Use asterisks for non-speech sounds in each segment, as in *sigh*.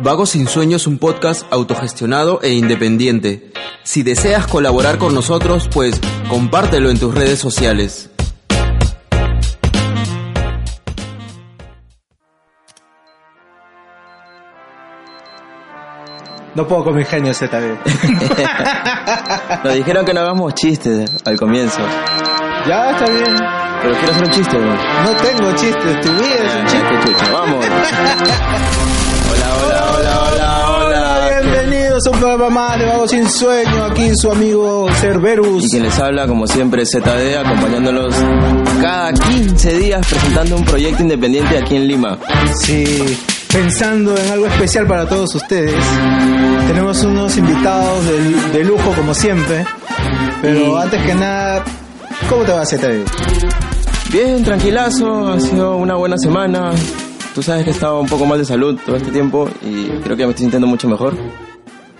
Vagos sin Sueño es un podcast autogestionado e independiente. Si deseas colaborar con nosotros, pues compártelo en tus redes sociales. No puedo con mi genio ZB. Nos dijeron que no hagamos chistes al comienzo. ya, está bien. Pero quiero hacer un chiste, weón. No tengo chistes, tu vida es un chiste. Vamos. Hola, hola, hola, hola, hola. Bienvenidos a un programa más de Vago Sin Sueño. Aquí su amigo Cerberus. Y quien les habla, como siempre, ZD, acompañándolos cada 15 días presentando un proyecto independiente aquí en Lima. Sí, pensando en algo especial para todos ustedes. Tenemos unos invitados de, de lujo como siempre. Pero Y- antes que nada, ¿cómo te va ZB? Bien, tranquilazo, ha sido una buena semana. Tú sabes que he estado un poco mal de salud todo este tiempo y creo que ya me estoy sintiendo mucho mejor.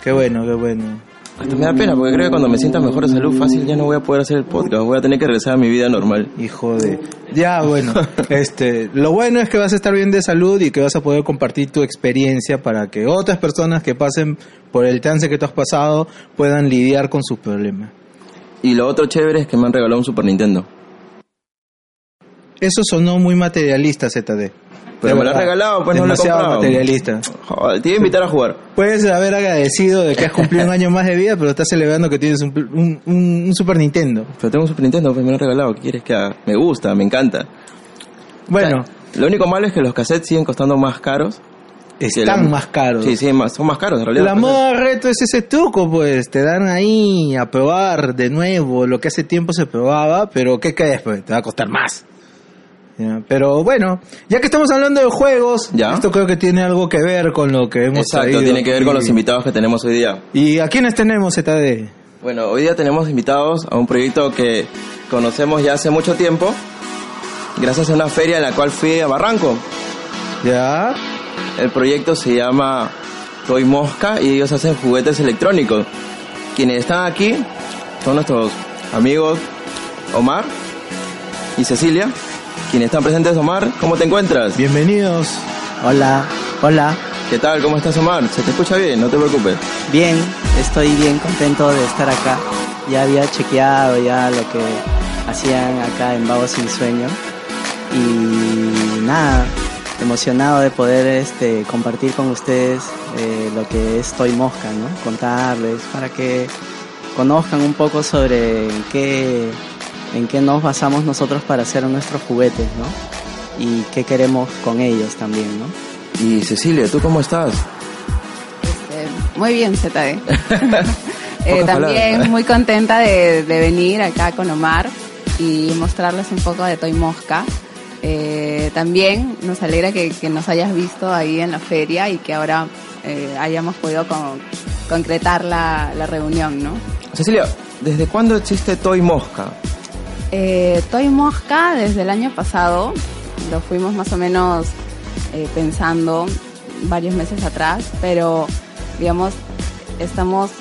Qué bueno, qué bueno. Hasta me da pena porque creo que cuando me sienta mejor de salud fácil ya no voy a poder hacer el podcast, voy a tener que regresar a mi vida normal. Hijo de... Ya, bueno. este, lo bueno es que vas a estar bien de salud y que vas a poder compartir tu experiencia para que otras personas que pasen por el trance que tú has pasado puedan lidiar con sus problemas. Y lo otro chévere es que me han regalado un Super Nintendo. Eso sonó muy materialista, ZD. Pero me lo verdad, regalado, pues no lo he Demasiado comprado. materialista. Joder, te iba a invitar a jugar. Puedes haber agradecido de que has cumplido un *laughs* año más de vida, pero estás celebrando que tienes un, un- un- un Super Nintendo. Pero tengo un Super Nintendo, pues me lo han regalado. ¿Qué quieres que haga? Me gusta, me encanta. Bueno, Lo único malo es que los cassettes siguen costando más caros. están la- más caros. Sí, sí, más, son más caros en realidad. La los moda reto es ese truco, pues. Te dan ahí a probar de nuevo lo que hace tiempo se probaba, pero ¿qué crees? Pues te va a costar más. Pero bueno, ya que estamos hablando de juegos, Ya. esto creo que tiene algo que ver con lo que hemos Exacto, traído tiene que ver con los invitados que tenemos hoy día. ¿Y a quiénes tenemos, ZD? Bueno, hoy día tenemos invitados a un proyecto que conocemos ya hace mucho tiempo, gracias a una feria en la cual fui a Barranco. ¿Ya? El proyecto se llama Toy Mosca y ellos hacen juguetes electrónicos. Quienes están aquí son nuestros amigos Omar y Cecilia. Quienes están presentes, Omar, ¿cómo te encuentras? Bienvenidos. Hola, hola, ¿Qué tal? ¿Cómo estás, Omar? Se te escucha bien, no te preocupes. bien, estoy bien contento de estar acá. Ya había chequeado ya lo que hacían acá en Vago Sin Sueño y nada, emocionado de poder este, compartir con ustedes eh, lo que es Toy Mosca, ¿no? Contarles para que conozcan un poco sobre qué, en qué nos basamos nosotros para hacer nuestros juguetes, ¿no? Y qué queremos con ellos también, ¿no? Y Cecilia, ¿tú cómo estás? Este, muy bien, ZD. *laughs* Eh, también palabras. muy contenta de, de venir acá con Omar y mostrarles un poco de Toy Mosca. Eh, también nos alegra que, que nos hayas visto ahí en la feria y que ahora eh, hayamos podido con- concretar la, la reunión, ¿no? Cecilia, ¿desde cuándo existe Toy Mosca? Eh, Toy Mosca desde el año pasado, lo fuimos más o menos eh, pensando varios meses atrás, pero digamos, estamos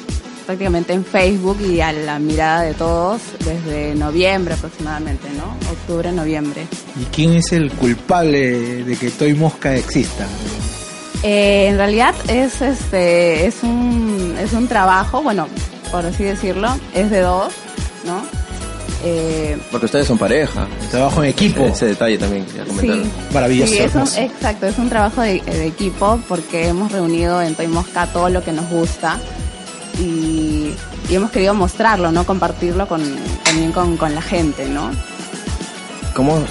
prácticamente en Facebook y a la mirada de todos desde noviembre aproximadamente, ¿no? Octubre, noviembre. ¿Y quién es el culpable de que Toy Mosca exista? Eh, en realidad es este es un es un trabajo, bueno, por así decirlo, es de dos, ¿no? Eh, Porque ustedes son pareja. Trabajo en equipo. Ese detalle también quería comentar. Sí, Maravilloso, Sí, es un- hermoso. exacto, es un trabajo de, de equipo porque hemos reunido en Toy Mosca todo lo que nos gusta y, y hemos querido mostrarlo, ¿no? Compartirlo con, también con, con la gente, ¿no? ¿Cómo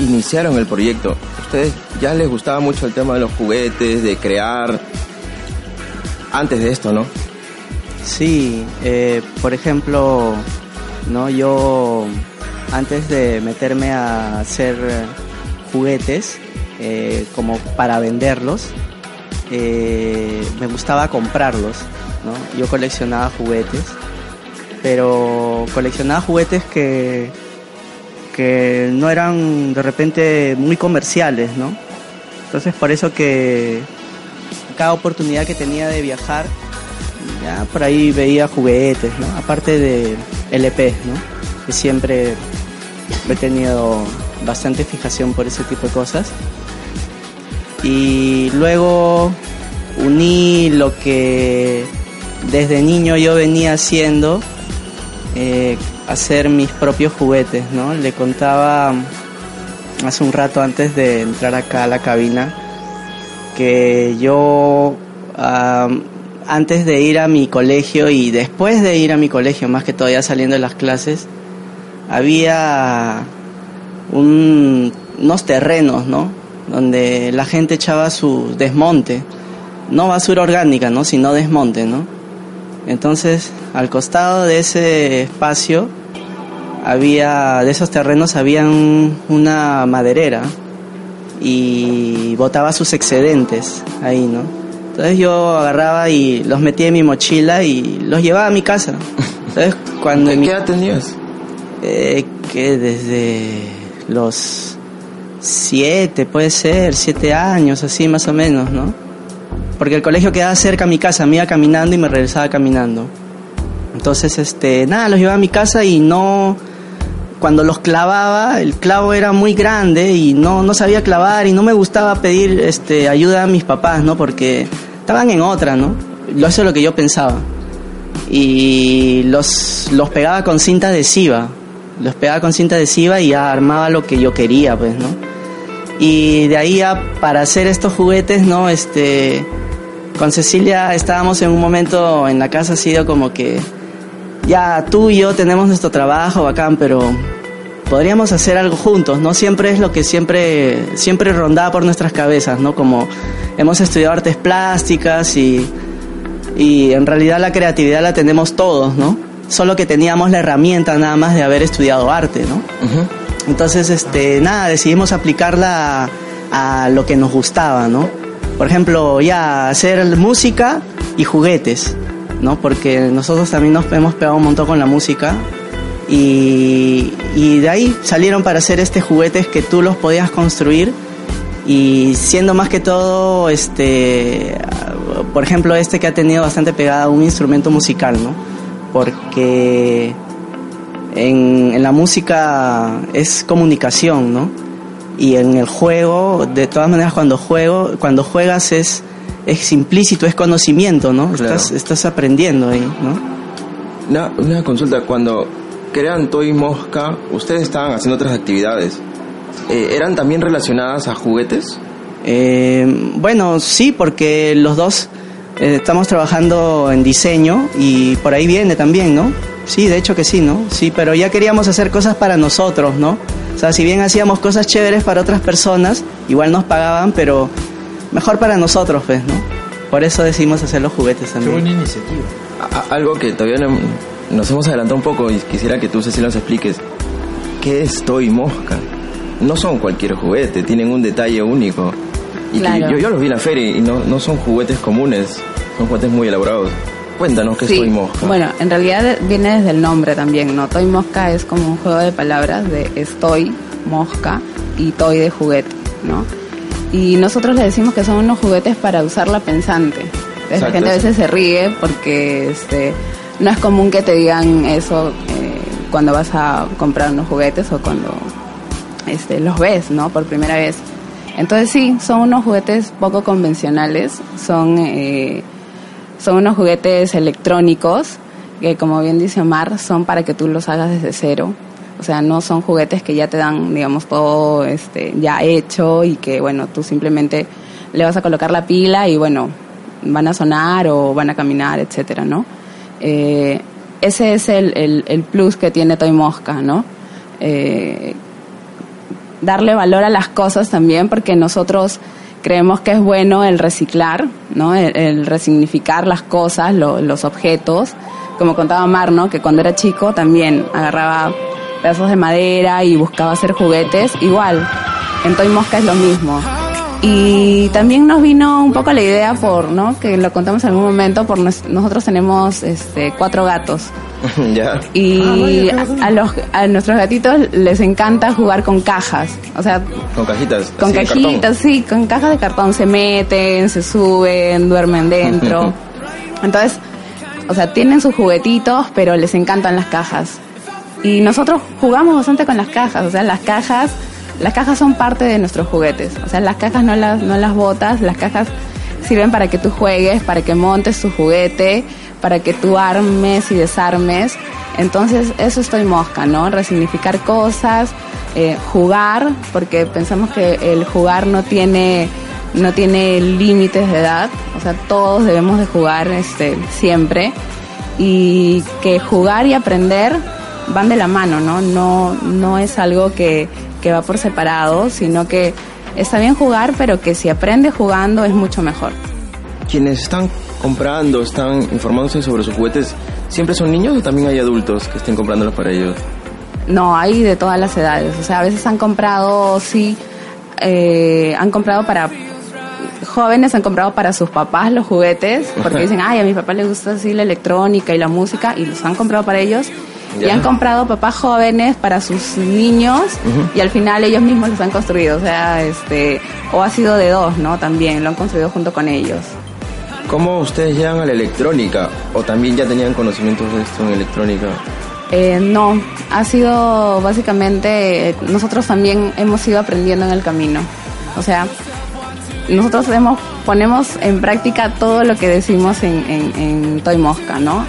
iniciaron el proyecto? ¿Ustedes ya les gustaba mucho el tema de los juguetes, de crear? Antes de esto, ¿no? Sí, eh, por ejemplo, no yo antes de meterme a hacer eh, juguetes eh, como para venderlos, eh, me gustaba comprarlos, ¿no? Yo coleccionaba juguetes, pero coleccionaba juguetes que, que no eran de repente muy comerciales, ¿no? Entonces por eso que cada oportunidad que tenía de viajar, ya por ahí veía juguetes, ¿no? Aparte de LP, ¿no? Que siempre he tenido bastante fijación por ese tipo de cosas. Y luego uní lo que desde niño yo venía haciendo, eh, hacer mis propios juguetes, ¿no? Le contaba hace un rato antes de entrar acá a la cabina que yo antes de ir a mi colegio y después de ir a mi colegio, más que todavía saliendo de las clases, había unos terrenos, ¿no? Donde la gente echaba su desmonte, no basura orgánica, ¿no? Sino desmonte, ¿no? Entonces, al costado de ese espacio había, de esos terrenos había una maderera y botaba sus excedentes ahí, ¿no? Entonces yo agarraba y los metía en mi mochila y los llevaba a mi casa. Entonces, *laughs* cuando ¿Qué edad tenías? Eh, que desde los siete, puede ser, siete años, así más o menos, ¿no? Porque el colegio quedaba cerca a mi casa, me iba caminando y me regresaba caminando. Entonces, este, nada, los llevaba a mi casa y no, cuando los clavaba, el clavo era muy grande y no, no sabía clavar y no me gustaba pedir este, ayuda a mis papás, ¿no? Porque estaban en otra, ¿no? Eso es lo que yo pensaba. Y los, los pegaba con cinta adhesiva los pegaba con cinta adhesiva y ya armaba lo que yo quería, pues, ¿no? Y de ahí ya para hacer estos juguetes, ¿no? Este, con Cecilia estábamos en un momento en la casa, ha sido como que ya tú y yo tenemos nuestro trabajo bacán, pero podríamos hacer algo juntos, ¿no? Siempre es lo que siempre, siempre rondaba por nuestras cabezas, ¿no? Como hemos estudiado artes plásticas y, y en realidad la creatividad la tenemos todos, ¿no? solo que teníamos la herramienta nada más de haber estudiado arte, ¿no? Entonces, este, nada, decidimos aplicarla a, lo que nos gustaba, ¿no? Por ejemplo, ya hacer música y juguetes, ¿no? Porque nosotros también nos hemos pegado un montón con la música y, y de ahí salieron para hacer este juguetes que tú los podías construir y siendo más que todo, este, por ejemplo, este que ha tenido bastante pegada un instrumento musical, ¿no? porque en, la música es comunicación, ¿no? Y en el juego, de todas maneras, cuando juego, cuando juegas es, es implícito, es conocimiento, ¿no? Estás, estás aprendiendo ahí, ¿no? Una, una consulta, cuando crean Toy Mosca, ustedes estaban haciendo otras actividades. Eh, ¿Eran también relacionadas a juguetes? Eh, bueno, sí, porque los dos eh, estamos trabajando en diseño y por ahí viene también, ¿no? Sí, de hecho que sí, ¿no? Sí, pero ya queríamos hacer cosas para nosotros, ¿no? O sea, si bien hacíamos cosas chéveres para otras personas, igual nos pagaban, pero mejor para nosotros, pues, ¿no? Por eso decidimos hacer los juguetes también. Qué buena iniciativa. algo que todavía nos hemos adelantado un poco y quisiera que tú, Cecilia, nos expliques. ¿Qué es Toy Mosca? No son cualquier juguete, tienen un detalle único. Y yo, los vi en la feria y no, no son juguetes comunes, son juguetes muy elaborados. Cuéntanos qué es Toy Mosca. Bueno, en realidad viene desde el nombre también, ¿no? Toy Mosca es como un juego de palabras de estoy, mosca y toy de juguete, ¿no? Y nosotros le decimos que son unos juguetes para usarla pensante. la gente a veces se ríe porque este, no es común que te digan eso eh, cuando vas a comprar unos juguetes o cuando este, los ves, ¿no? Por primera vez. Entonces sí, son unos juguetes poco convencionales, son, eh, son unos juguetes electrónicos que como bien dice Omar, son para que tú los hagas desde cero. O sea, no son juguetes que ya te dan, digamos, todo este, ya hecho y que, bueno, tú simplemente le vas a colocar la pila y, bueno, van a sonar o van a caminar, etcétera, ¿no? Eh, ese es el, el, plus que tiene Toy Mosca, ¿no? Eh, darle valor a las cosas también, porque nosotros creemos que es bueno el reciclar, ¿no? El, resignificar las cosas, los objetos. Como contaba Mar, ¿no? Que cuando era chico también agarraba pedazos de madera y buscaba hacer juguetes. Igual, en Toy Mosca es lo mismo. Y también nos vino un poco la idea por, ¿no? Que lo contamos en algún momento, por nos- nosotros tenemos este, cuatro gatos. *laughs* ya. Y a, a los, a nuestros gatitos les encanta jugar con cajas. O sea, Con cajitas. con cajitas, sí, con cajas de cartón. Se meten, se suben, duermen dentro. *laughs* Entonces, o sea, tienen sus juguetitos, pero les encantan las cajas. Y nosotros jugamos bastante con las cajas. O sea, las cajas, las cajas son parte de nuestros juguetes. O sea, las cajas no las, no las botas, las cajas sirven para que tú juegues, para que montes tu juguete, para que tú armes y desarmes. Entonces, eso estoy mosca, ¿no? Resignificar cosas, eh, jugar, porque pensamos que el jugar no tiene no tiene límites de edad, o sea, todos debemos de jugar este siempre y que jugar y aprender van de la mano, ¿no? No no es algo que, que va por separado, sino que está bien jugar, pero que si aprendes jugando es mucho mejor. Quienes están comprando, están informándose sobre sus juguetes, ¿siempre son niños o también hay adultos que estén comprándolos para ellos? No, hay de todas las edades. O sea, a veces han comprado, sí, eh, han comprado para jóvenes, han comprado para sus papás los juguetes, porque *laughs* dicen, ay, a mi papá le gusta así la electrónica y la música, y los han comprado para ellos. Y han comprado papás jóvenes para sus niños, y al final ellos mismos los han construido. O sea, este, o ha sido de dos, ¿no? También lo han construido junto con ellos. ¿Cómo ustedes llegan a la electrónica? ¿O también ya tenían conocimientos de esto en electrónica? Eh, no, ha sido básicamente, eh, nosotros también hemos ido aprendiendo en el camino. O sea, nosotros hemos, ponemos en práctica todo lo que decimos en, en, en Toy Mosca, ¿no?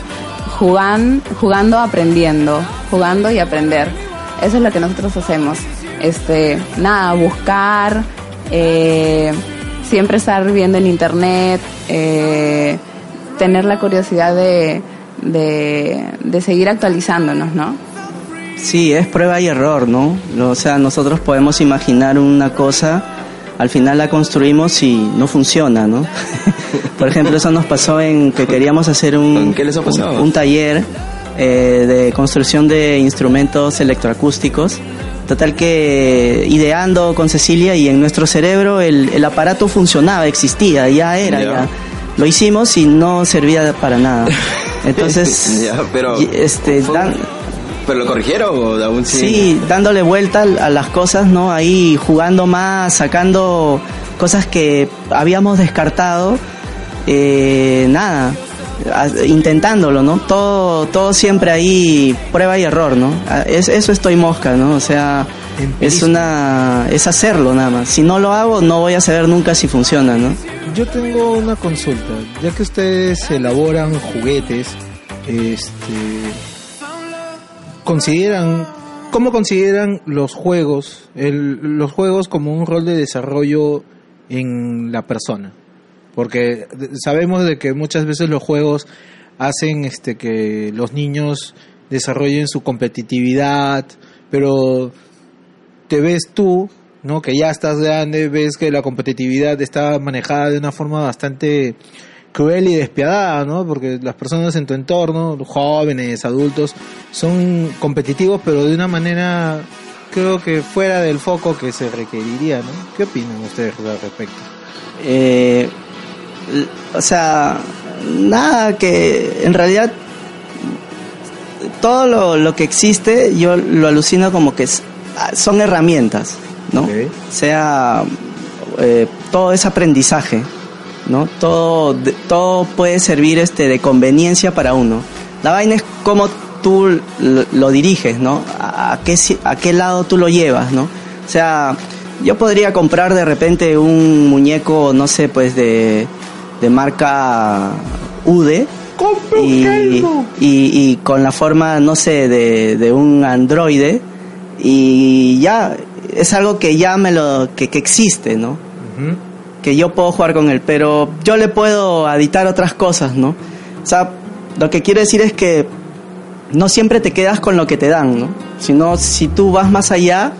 Jugan, jugando, aprendiendo, jugando y aprender. Eso es lo que nosotros hacemos. Este, nada, buscar, eh, siempre estar viendo en internet, eh, tener la curiosidad de, de, de seguir actualizándonos, ¿no? Sí, es prueba y error, ¿no? O sea, nosotros podemos imaginar una cosa, al final la construimos y no funciona, ¿no? *laughs* Por ejemplo, eso nos pasó en que queríamos hacer un, ¿En qué les ha pasado? un, un taller eh, de construcción de instrumentos electroacústicos. Total que ideando con Cecilia y en nuestro cerebro el, el aparato funcionaba, existía, ya era, Ya. ya. Lo hicimos y no servía para nada. *laughs* Entonces, pero- este, dan- ¿Pero lo corrigieron o aún sí? Sí, dándole vuelta a las cosas, ¿no? Ahí jugando más, sacando cosas que habíamos descartado. Eh, nada, intentándolo, ¿no? Todo, todo siempre ahí, prueba y error, ¿no? Es, eso estoy mosca, ¿no? O sea, es una, es hacerlo nada más. Si no lo hago, no voy a saber nunca si funciona, ¿no? Yo tengo una consulta. Ya que ustedes elaboran juguetes, este, consideran, ¿cómo consideran los juegos, el- los juegos como un rol de desarrollo en la persona? Porque sabemos de que muchas veces los juegos hacen este que los niños desarrollen su competitividad, pero te ves tú, ¿no? Que ya estás grande, ves que la competitividad está manejada de una forma bastante cruel y despiadada, ¿no? Porque las personas en tu entorno, jóvenes, adultos, son competitivos, pero de una manera, creo que fuera del foco que se requeriría, ¿no? ¿Qué opinan ustedes al respecto? Eh, o sea, nada que en realidad todo lo, lo que existe yo lo alucino como que es- ah, son herramientas, ¿no? Ok. Sea eh, todo es aprendizaje, ¿no? Todo todo puede servir este de conveniencia para uno. La vaina es cómo tú lo, lo diriges, ¿no? A, a qué a qué lado tú lo llevas, ¿no? O sea, yo podría comprar de repente un muñeco, no sé, pues de, de marca UDE. Y, y, y con la forma, no sé, de, de un androide. Y ya, es algo que ya me lo, que, que existe, ¿no? Que yo puedo jugar con él, pero yo le puedo editar otras cosas, ¿no? O sea, lo que quiero decir es que no siempre te quedas con lo que te dan, ¿no? Sino si tú vas más allá,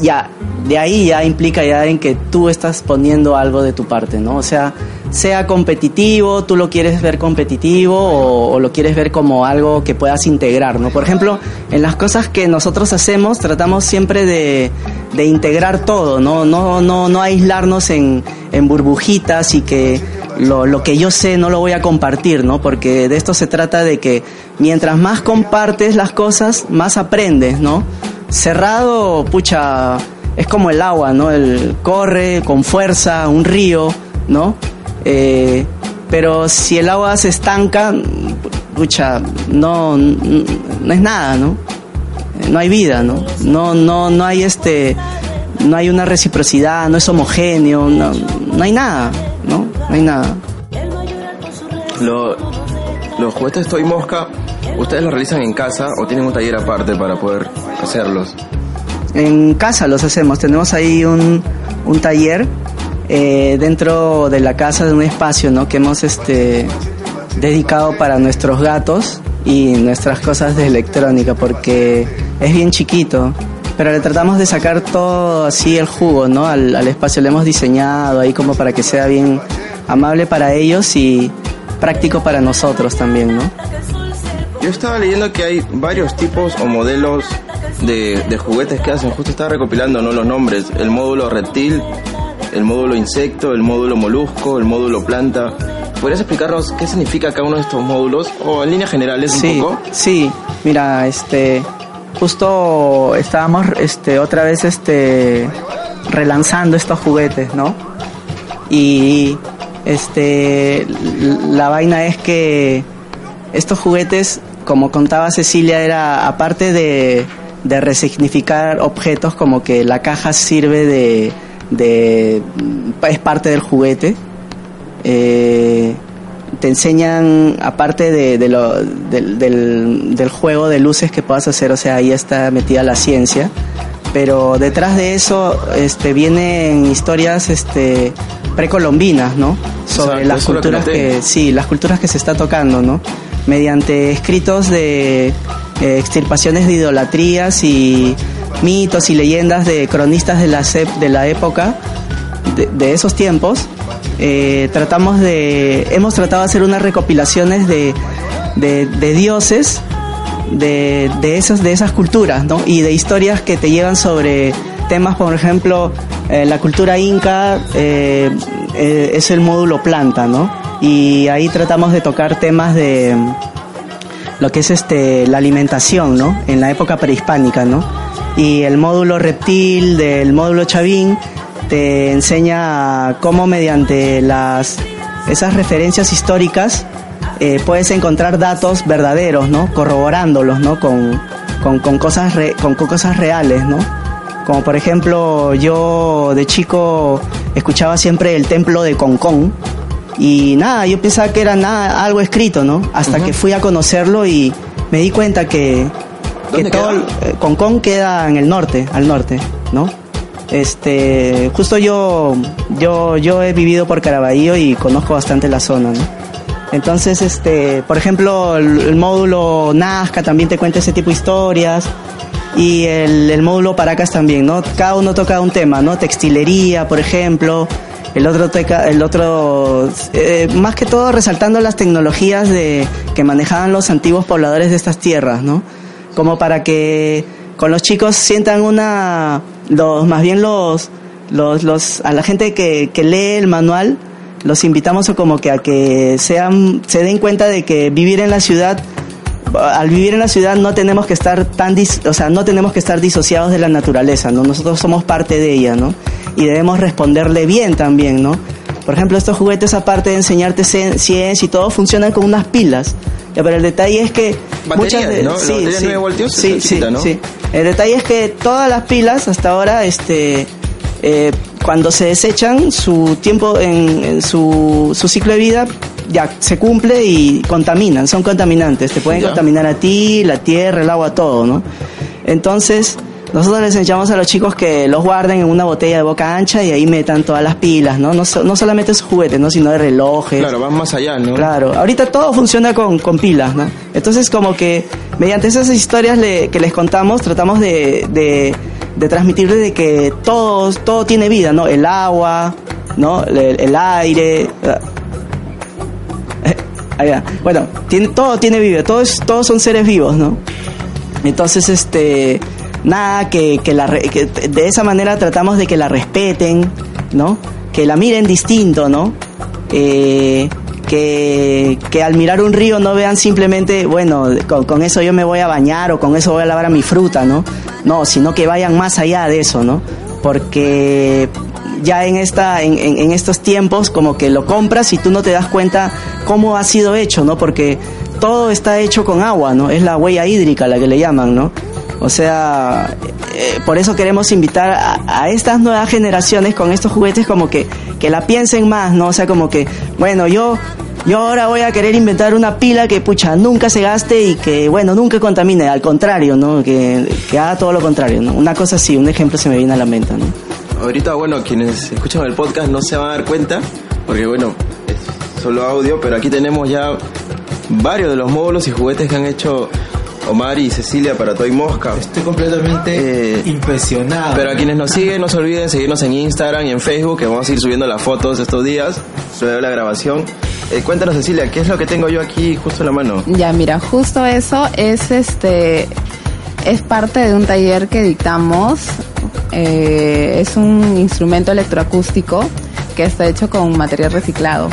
ya, de ahí ya implica ya en que tú estás poniendo algo de tu parte, ¿no? O sea, sea competitivo, tú lo quieres ver competitivo o, lo quieres ver como algo que puedas integrar, ¿no? Por ejemplo, en las cosas que nosotros hacemos tratamos siempre de, integrar todo, ¿no? No, no, no aislarnos en, en burbujitas y que lo, lo, que yo sé no lo voy a compartir, ¿no? Porque de esto se trata de que mientras más compartes las cosas, más aprendes, ¿no? Cerrado, pucha, es como el agua, ¿no? El corre con fuerza, un río, ¿no? Eh, pero si el agua se estanca, pucha, no, no es nada, ¿no? No hay vida, ¿no? No, no, no hay este, no hay una reciprocidad, no es homogéneo, no, no hay nada, ¿no? No hay nada. Lo, los juguetes Toy Mosca, ¿ustedes los realizan en casa o tienen un taller aparte para poder hacerlos? En casa los hacemos, tenemos ahí un, un taller eh, dentro de la casa de un espacio ¿no? que hemos este, dedicado para nuestros gatos y nuestras cosas de electrónica porque es bien chiquito pero le tratamos de sacar todo así el jugo ¿no? al, al espacio lo hemos diseñado ahí como para que sea bien amable para ellos y práctico para nosotros también ¿no? yo estaba leyendo que hay varios tipos o modelos de, de juguetes que hacen justo estaba recopilando ¿no? los nombres el módulo reptil el módulo insecto, el módulo molusco, el módulo planta. ¿Podrías explicarnos qué significa cada uno de estos módulos o en líneas generales sí, un poco? Sí, mira, este justo estábamos este otra vez este relanzando estos juguetes, ¿no? Y este la vaina es que estos juguetes, como contaba Cecilia, era aparte de, de resignificar objetos como que la caja sirve de de es parte del juguete. Eh, te enseñan aparte de, de lo, del, del, del, juego de luces que puedas hacer o sea ahí está metida la ciencia. Pero detrás de eso este vienen historias este precolombinas no sobre o sea, las culturas que, que sí las culturas que se está tocando no mediante escritos de eh, extirpaciones de idolatrías y mitos y leyendas de cronistas de la, de la época, de, esos tiempos, eh, tratamos de, hemos tratado de hacer unas recopilaciones de, de, dioses de, de, esas, de esas culturas ¿no? y de historias que te llevan sobre temas, por ejemplo, eh, la cultura inca eh, es el módulo planta, ¿no? Y ahí tratamos de tocar temas de lo que es este la alimentación, ¿no? En la época prehispánica, ¿no? Y el módulo reptil del módulo Chavín te enseña cómo mediante las esas referencias históricas eh, puedes encontrar datos verdaderos, ¿no? Corroborándolos, ¿no? Con, con, con cosas re, con, con, cosas reales, ¿no? Como por ejemplo, yo de chico escuchaba siempre el templo de Concón y nada, yo pensaba que era nada, algo escrito, ¿no? Hasta uh -huh. que fui a conocerlo y me di cuenta que que todo eh, queda en el norte, al norte, ¿no? Este, justo yo yo yo he vivido por Caraballo y conozco bastante la zona, ¿no? Entonces, este, por ejemplo, el, módulo Nazca también te cuenta ese tipo de historias y el, el, módulo Paracas también, ¿no? Cada uno toca un tema, ¿no? Textilería, por ejemplo, el otro teca, el otro eh, más que todo resaltando las tecnologías de que manejaban los antiguos pobladores de estas tierras, ¿no? Como para que con los chicos sientan una, los, más bien los, los, los, a la gente que, que lee el manual, los invitamos a como que a que sean, se den cuenta de que vivir en la ciudad, al vivir en la ciudad no tenemos que estar tan, dis, o sea, no tenemos que estar disociados de la naturaleza, ¿no? Nosotros somos parte de ella, ¿no? Y debemos responderle bien también, ¿no? Por ejemplo, estos juguetes, aparte de enseñarte ciencia y todo, funcionan con unas pilas. Pero el detalle es que Batería, muchas de, ¿no? sí, sí, 9 voltios sí, sí, ¿no? sí. El detalle es que todas las pilas hasta ahora, este, eh, cuando se desechan, su tiempo en, en su, su, ciclo de vida ya se cumple y contaminan, son contaminantes. Te pueden ya. contaminar a ti, la tierra, el agua, todo, ¿no? Entonces, nosotros les enseñamos a los chicos que los guarden en una botella de boca ancha y ahí metan todas las pilas, ¿no? No, no solamente sus juguetes, ¿no? Sino de relojes. Claro, van más allá, ¿no? Claro, ahorita todo funciona con, con pilas, ¿no? Entonces como que mediante esas historias le, que les contamos tratamos de, de, de transmitirle de que todo, todo tiene vida, ¿no? El agua, ¿no? El, el aire. *laughs* Ahí va. Bueno, tiene, todo tiene vida, todos, todos son seres vivos, ¿no? Entonces, este, nada, que, que, la, que de esa manera tratamos de que la respeten, ¿no? Que la miren distinto, ¿no? Eh, que, que al mirar un río no vean simplemente, bueno, con, con eso yo me voy a bañar o con eso voy a lavar mi fruta, ¿no? No, sino que vayan más allá de eso, ¿no? Porque ya en, esta, en, en- en estos tiempos como que lo compras y tú no te das cuenta cómo ha sido hecho, ¿no? Porque todo está hecho con agua, ¿no? Es la huella hídrica la que le llaman, ¿no? O sea, eh, por eso queremos invitar a, estas nuevas generaciones con estos juguetes como que, que la piensen más, ¿no? O sea, como que, bueno, yo, yo ahora voy a querer inventar una pila que, pucha, nunca se gaste y que, bueno, nunca contamine, al contrario, ¿no? Que, que haga todo lo contrario, ¿no? Una cosa así, un ejemplo se me viene a la mente, ¿no? Ahorita, bueno, quienes escuchan el podcast no se van a dar cuenta, porque bueno, es solo audio, pero aquí tenemos ya varios de los módulos y juguetes que han hecho Omar y Cecilia para Toy Mosca. Estoy completamente Eh, impresionado. Pero a quienes nos siguen, no se olviden seguirnos en Instagram y en Facebook, que vamos a ir subiendo las fotos estos días, luego la grabación. Eh, cuéntanos, Cecilia, ¿qué es lo que tengo yo aquí justo en la mano? Ya, mira, justo eso es este es parte de un taller que dictamos. Eh, es un instrumento electroacústico que está hecho con material reciclado.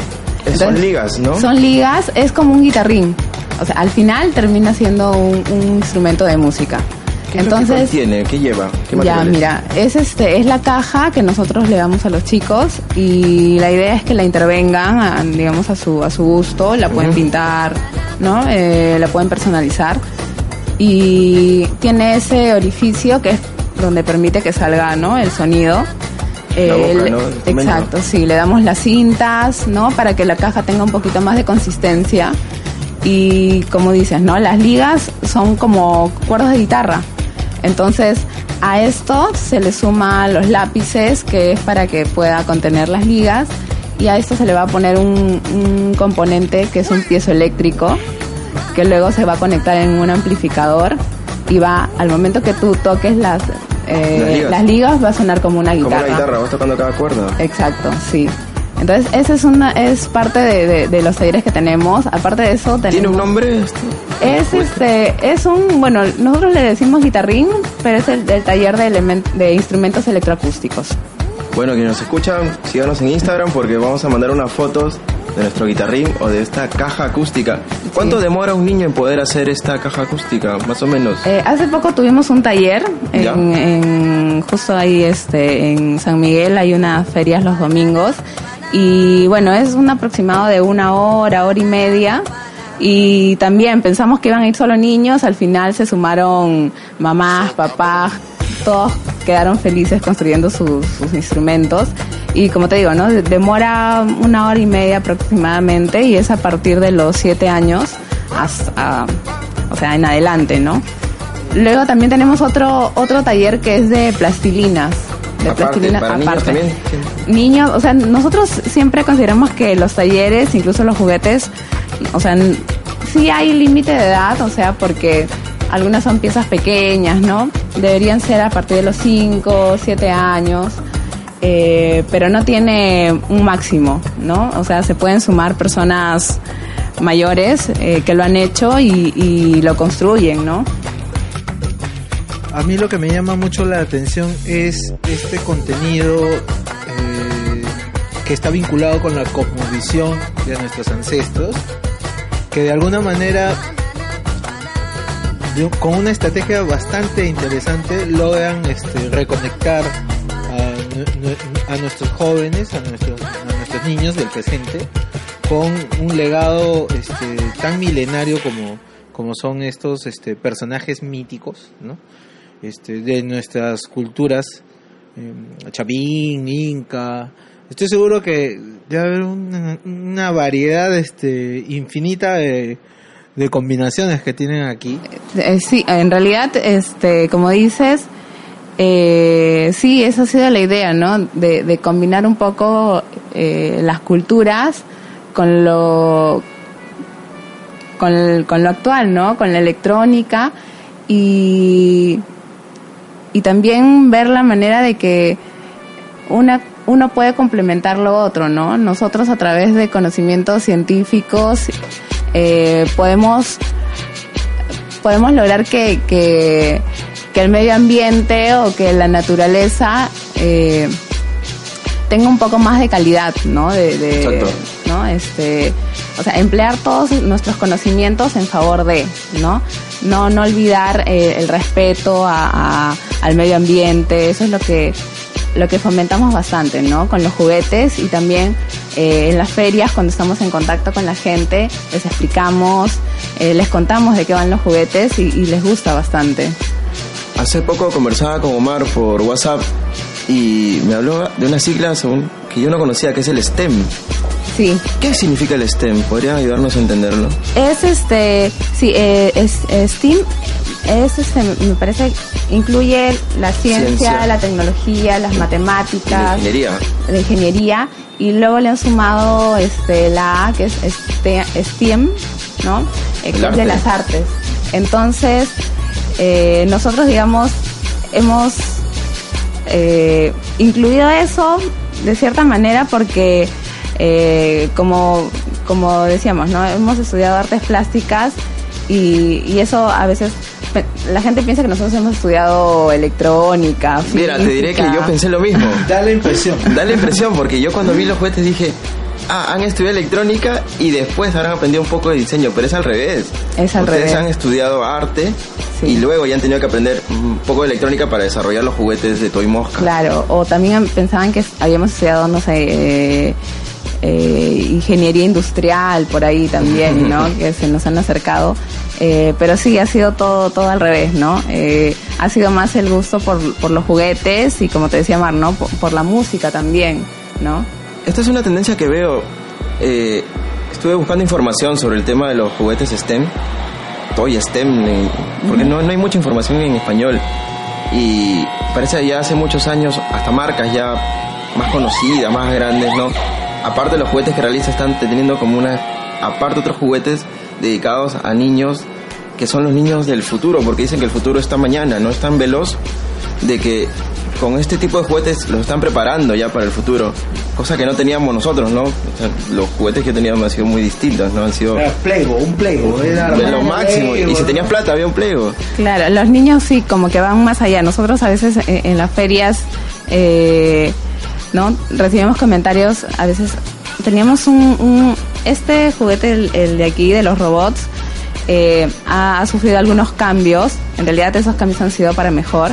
Son ligas, ¿no? Son ligas, es como un guitarrín. O sea, al final termina siendo un, un instrumento de música. ¿Qué que Entonces, contiene? ¿Qué lleva? ¿Qué ya, mira, es este, es la caja que nosotros le damos a los chicos y la idea es que la intervengan, a, digamos, a su, a su gusto, la pueden pintar, ¿no? Eh, la pueden personalizar y tiene ese orificio que es donde permite que salga, ¿no? El sonido. La boca, El- exacto, sí, le damos las cintas, ¿no? Para que la caja tenga un poquito más de consistencia y como dices, ¿no? Las ligas son como cuerdas de guitarra. Entonces, a esto se le suman los lápices, que es para que pueda contener las ligas, y a esto se le va a poner un, un componente que es un piezo eléctrico, que luego se va a conectar en un amplificador y va, al momento que tú toques las, eh, Las ligas. las ligas, va a sonar como una Como guitarra. una guitarra, vas tocando cada cuerda. Exacto, sí. Entonces, esa es una es parte de, de- de los talleres que tenemos. Aparte de eso, tenemos... ¿Tiene un nombre? esto? Es este, es un, bueno, nosotros le decimos guitarrín, pero es el, el taller de, elemen- de instrumentos electroacústicos. Bueno, quienes nos escuchan, síganos en Instagram porque vamos a mandar unas fotos de nuestro guitarrín o de esta caja acústica. ¿Cuánto Sí. demora un niño en poder hacer esta caja acústica? Más o menos. Eh, hace poco tuvimos un taller en, en- justo ahí este en San Miguel hay unas ferias los domingos y bueno es un aproximado de una hora hora y media. Y también pensamos que iban a ir solo niños. Al final se sumaron mamás papás. Todos quedaron felices construyendo sus, instrumentos. Y como te digo no De- demora una hora y media aproximadamente. Y es a partir de los siete años hasta o sea en adelante no Luego también tenemos otro otro taller que es de plastilinas. De Aparte, plastilina para niños aparte. también. Niños, o sea, nosotros siempre consideramos que los talleres, incluso los juguetes, o sea, sí hay límite de edad, o sea, porque algunas son piezas pequeñas, ¿no? Deberían ser a partir de los 5, 7 años. eh, pero no tiene un máximo, ¿no? O sea, se pueden sumar personas mayores eh, que lo han hecho y, y lo construyen, ¿no? A mí lo que me llama mucho la atención es este contenido eh, que está vinculado con la cosmovisión de nuestros ancestros, que de alguna manera, con una estrategia bastante interesante, logran este, reconectar a, nu- nu- a nuestros jóvenes, a nuestros, a nuestros niños del presente, con un legado este, tan milenario como, como son estos este, personajes míticos, ¿no? Este, de nuestras culturas, eh, Chavín, Inca. Estoy seguro que debe haber una, una variedad este, infinita de, de combinaciones que tienen aquí. Eh, sí, en realidad, este, como dices, eh, sí, esa ha sido la idea, ¿no? De, de combinar un poco eh, las culturas con lo con, el- con lo actual, ¿no? Con la electrónica y y también ver la manera de que una uno puede complementar lo otro, ¿no? Nosotros a través de conocimientos científicos eh, podemos podemos lograr que, que, que, el medio ambiente o que la naturaleza eh, tenga un poco más de calidad, ¿no? De, de Este, o sea, emplear todos nuestros conocimientos en favor de, ¿no? No, no olvidar eh, el respeto a, al medio ambiente, eso es lo que lo que fomentamos bastante, ¿no? Con los juguetes y también eh, en las ferias, cuando estamos en contacto con la gente, les explicamos, eh, les contamos de qué van los juguetes y, les gusta bastante. Hace poco conversaba con Omar por WhatsApp y me habló de una sigla que yo no conocía, que es el STEM. Sí. ¿Qué significa el STEM? ¿Podría ayudarnos a entenderlo? Es este, sí, eh, es, STEAM es este, me parece, incluye la ciencia, ciencia, la tecnología, las matemáticas, la ingeniería. la ingeniería, y luego le han sumado este, la A, que es este, STEM, ¿no? Eh, es de las artes. Entonces, eh, nosotros, digamos, hemos eh, incluido eso de cierta manera porque, eh, como, como decíamos, ¿no? Hemos estudiado artes plásticas y, y eso a veces la gente piensa que nosotros hemos estudiado electrónica. Mira, te diré que yo pensé lo mismo. *laughs* da la impresión. Da la impresión, porque yo cuando vi los juguetes dije, ah, han estudiado electrónica y después habrán aprendido un poco de diseño, pero es al revés. Es al Ustedes revés. han estudiado arte Sí. y luego ya han tenido que aprender un poco de electrónica para desarrollar los juguetes de Toy Mosca. Claro, o también pensaban que habíamos estudiado, no sé, eh, eh, ingeniería industrial por ahí también, ¿no? *laughs* que se nos han acercado. Eh, pero sí, ha sido todo, todo al revés, ¿no? Eh, ha sido más el gusto por, por los juguetes y como te decía Mar, ¿no? Por, por la música también, ¿no? Esta es una tendencia que veo. Eh, estuve buscando información sobre el tema de los juguetes STEM, Toy STEM, porque no, no hay mucha información en español. Y parece ya hace muchos años, hasta marcas ya más conocidas, más grandes, ¿no? Aparte de los juguetes que realiza, están teniendo como una. Aparte otros juguetes dedicados a niños que son los niños del futuro, porque dicen que el futuro está mañana, no es tan veloz de que con este tipo de juguetes los están preparando ya para el futuro, cosa que no teníamos nosotros, ¿no? O sea, los juguetes que teníamos han sido muy distintos, ¿no? Han sido Era Playgo, un Playgo. Era de lo máximo. Y si tenías plata, había un plego. Claro, los niños sí, como que van más allá. Nosotros a veces eh, en las ferias, eh, ¿no? Recibimos comentarios, a veces teníamos un, este juguete, el, de aquí, de los robots, eh, ha, ha, sufrido algunos cambios. En realidad esos cambios han sido para mejor,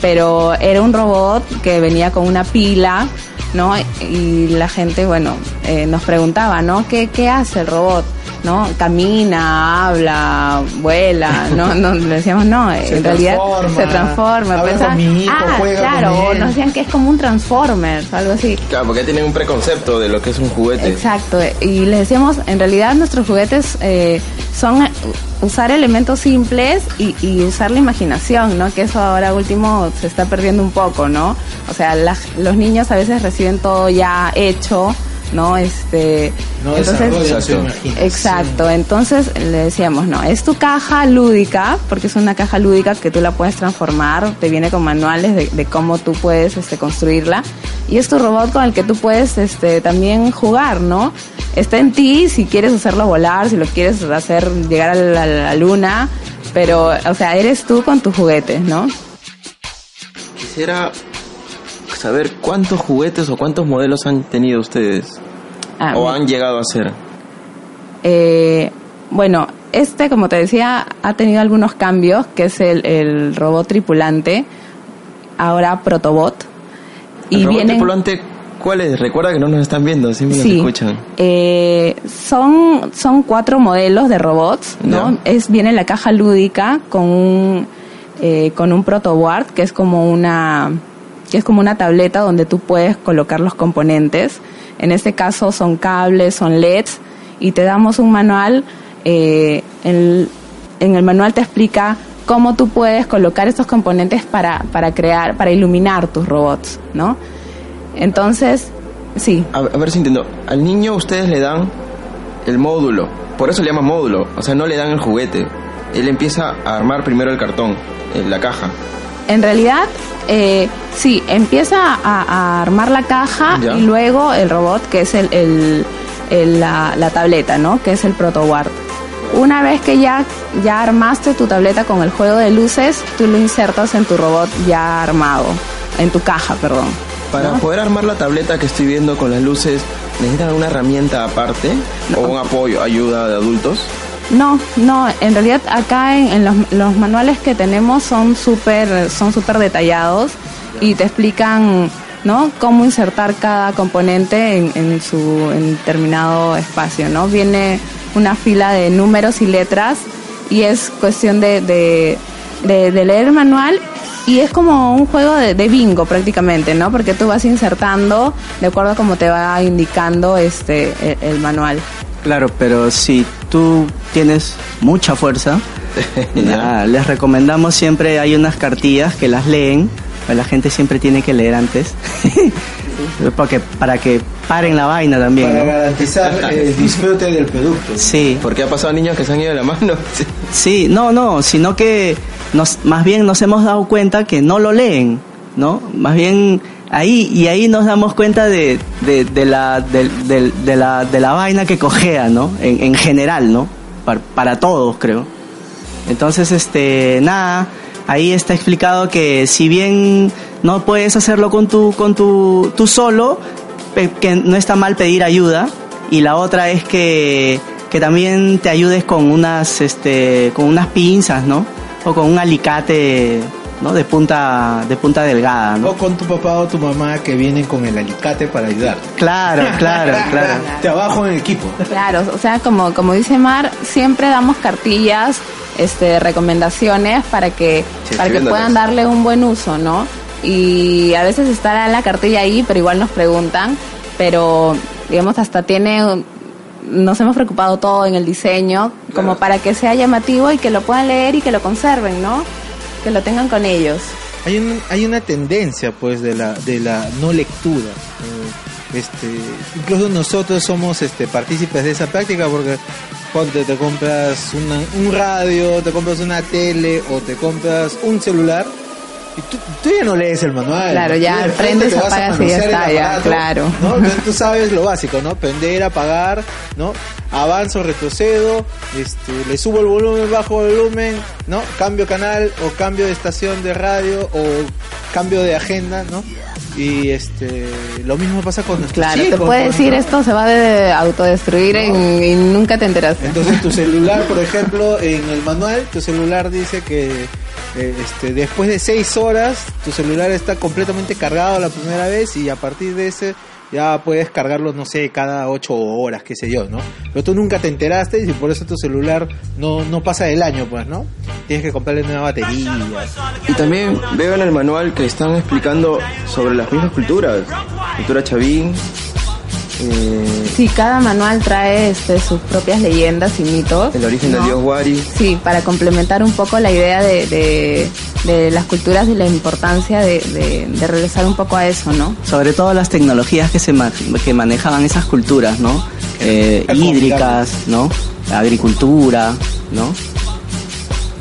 pero era un robot que venía con una pila, ¿no? Y la gente, bueno, eh, nos preguntaba, ¿no? ¿Qué, ¿Qué hace el robot? ¿No? Camina, habla, vuela, no, *laughs* no le decíamos no, se en realidad se Habla transforma. Pensaba, con mi hijo, ah, juega claro, con él. nos decían que es como un Transformer, algo así. Claro, porque tienen un preconcepto de lo que es un juguete. Exacto, y les decíamos, en realidad nuestros juguetes eh, son usar elementos simples y, y, usar la imaginación, ¿no? Que eso ahora último se está perdiendo un poco, ¿no? O sea, la, los niños a veces reciben todo ya hecho, ¿no? Este, no entonces, exacto. exacto, entonces le decíamos, no, es tu caja lúdica, porque es una caja lúdica que tú la puedes transformar, te viene con manuales de, de cómo tú puedes este, construirla, y es tu robot con el que tú puedes este, también jugar, ¿no? Está en ti si quieres hacerlo volar, si lo quieres hacer llegar a la, a la luna, pero, o sea, eres tú con tus juguetes, ¿no? Quisiera saber cuántos juguetes o cuántos modelos han tenido ustedes Ah, o han llegado a ser. Eh, bueno, este, como te decía, ha tenido algunos cambios, que es el, el robot tripulante, ahora Protobot. ¿El y robot vienen, tripulante cuál es? Recuerda que no nos están viendo, sí me sí, nos escuchan. Eh, son, son cuatro modelos de robots, ¿no? Es, viene la caja lúdica con un, eh, con un protoboard, que es como una que es como una tableta donde tú puedes colocar los componentes. En este caso son cables, son LEDs y te damos un manual. Eh, en el manual te explica cómo tú puedes colocar estos componentes para, para crear, para iluminar tus robots, ¿no? Entonces, sí. A, ver si entiendo. Al niño ustedes le dan el módulo. Por eso le llaman módulo. O sea, no le dan el juguete. Él empieza a armar primero el cartón, en la caja. En realidad, eh, sí, empieza a, a armar la caja Ya. y luego el robot, que es el, el- el- la, la tableta, ¿no? Que es el protoward. Una vez que ya, ya armaste tu tableta con el juego de luces, tú lo insertas en tu robot ya armado, en tu caja, perdón. Para poder armar la tableta que estoy viendo con las luces, ¿necesitan una herramienta aparte? ¿O un apoyo, ayuda de adultos? No, no, en realidad acá en, los, manuales que tenemos son súper son súper detallados y te explican ¿no? cómo insertar cada componente en, su determinado espacio, ¿no? Viene una fila de números y letras y es cuestión de, leer el manual y es como un juego de, bingo prácticamente, ¿no? Porque tú vas insertando de acuerdo a cómo te va indicando este el manual. Claro, pero si tú tienes mucha fuerza, *laughs* nada, les recomendamos siempre, hay unas cartillas que las leen, pues la gente siempre tiene que leer antes, *laughs* porque para que paren la vaina también. Para ¿no? garantizar el disfrute del producto. Sí, Porque ha pasado niños que se han ido de la mano. Sí. sí, no, no, sino que nos, más bien nos hemos dado cuenta que no lo leen, ¿no? Más bien ahí y ahí nos damos cuenta de, de, de la, de, la, la vaina que cojea, ¿no? En, en general, ¿no? Para, para todos, creo. Entonces, este, nada, ahí está explicado que si bien no puedes hacerlo con tu, con tu, tú solo, que no está mal pedir ayuda. Y la otra es que, que también te ayudes con unas, este, con unas pinzas, ¿no? O con un alicate, ¿no? De punta, de punta delgada, ¿no? O con tu papá o tu mamá que vienen con el alicate para ayudarte. Claro, claro, *laughs* claro. Te abajo en equipo. Claro, o sea, como, como dice Mar, siempre damos cartillas, este, recomendaciones para que, Sí, para que puedan darle un buen uso, ¿no? Y a veces está la cartilla ahí, pero igual nos preguntan, pero digamos hasta tiene, nos hemos preocupado todo en el diseño, como para que sea llamativo y que lo puedan leer y que lo conserven, ¿no? Que lo tengan con ellos. Hay, un- hay una tendencia pues de la de la no lectura Eh, este incluso nosotros somos este partícipes de esa práctica porque ponte te compras una- un radio te compras una tele o te compras un celular y tú, tú ya no lees el manual Claro, ya de frente prendes, te vas a apagas y ya está, ya, aparato, claro. ¿no? Tú sabes lo básico, ¿no? Prender, apagar, ¿no? Avanzo, retrocedo, este, le subo el volumen, bajo el volumen, ¿no? Cambio canal o cambio de estación de radio o cambio de agenda, ¿no? Y este, lo mismo pasa con nuestros Claro, te puede decir ¿no? esto se va de autodestruir en- y nunca te enteraste. Entonces tu *laughs* celular, por ejemplo, en el manual, tu celular dice que este, después de seis horas, tu celular está completamente cargado la primera vez y a partir de ese ya puedes cargarlo, no sé, cada ocho horas, qué sé yo, ¿no? Pero tú nunca te enteraste y por eso tu celular no, no pasa del año, pues, ¿no? Tienes que comprarle nueva batería. Y también veo en el manual que están explicando sobre las mismas culturas. Cultura chavín. Eh, Sí, cada manual trae este, sus propias leyendas y mitos. el origen ¿no? del dios Wari. Sí, para complementar un poco la idea de, de, de las culturas y la importancia de, de, de regresar un poco a eso, ¿no? sobre todo las tecnologías que se ma- que manejaban esas culturas, ¿no? Eh, hídricas, ¿no? Agricultura, ¿no?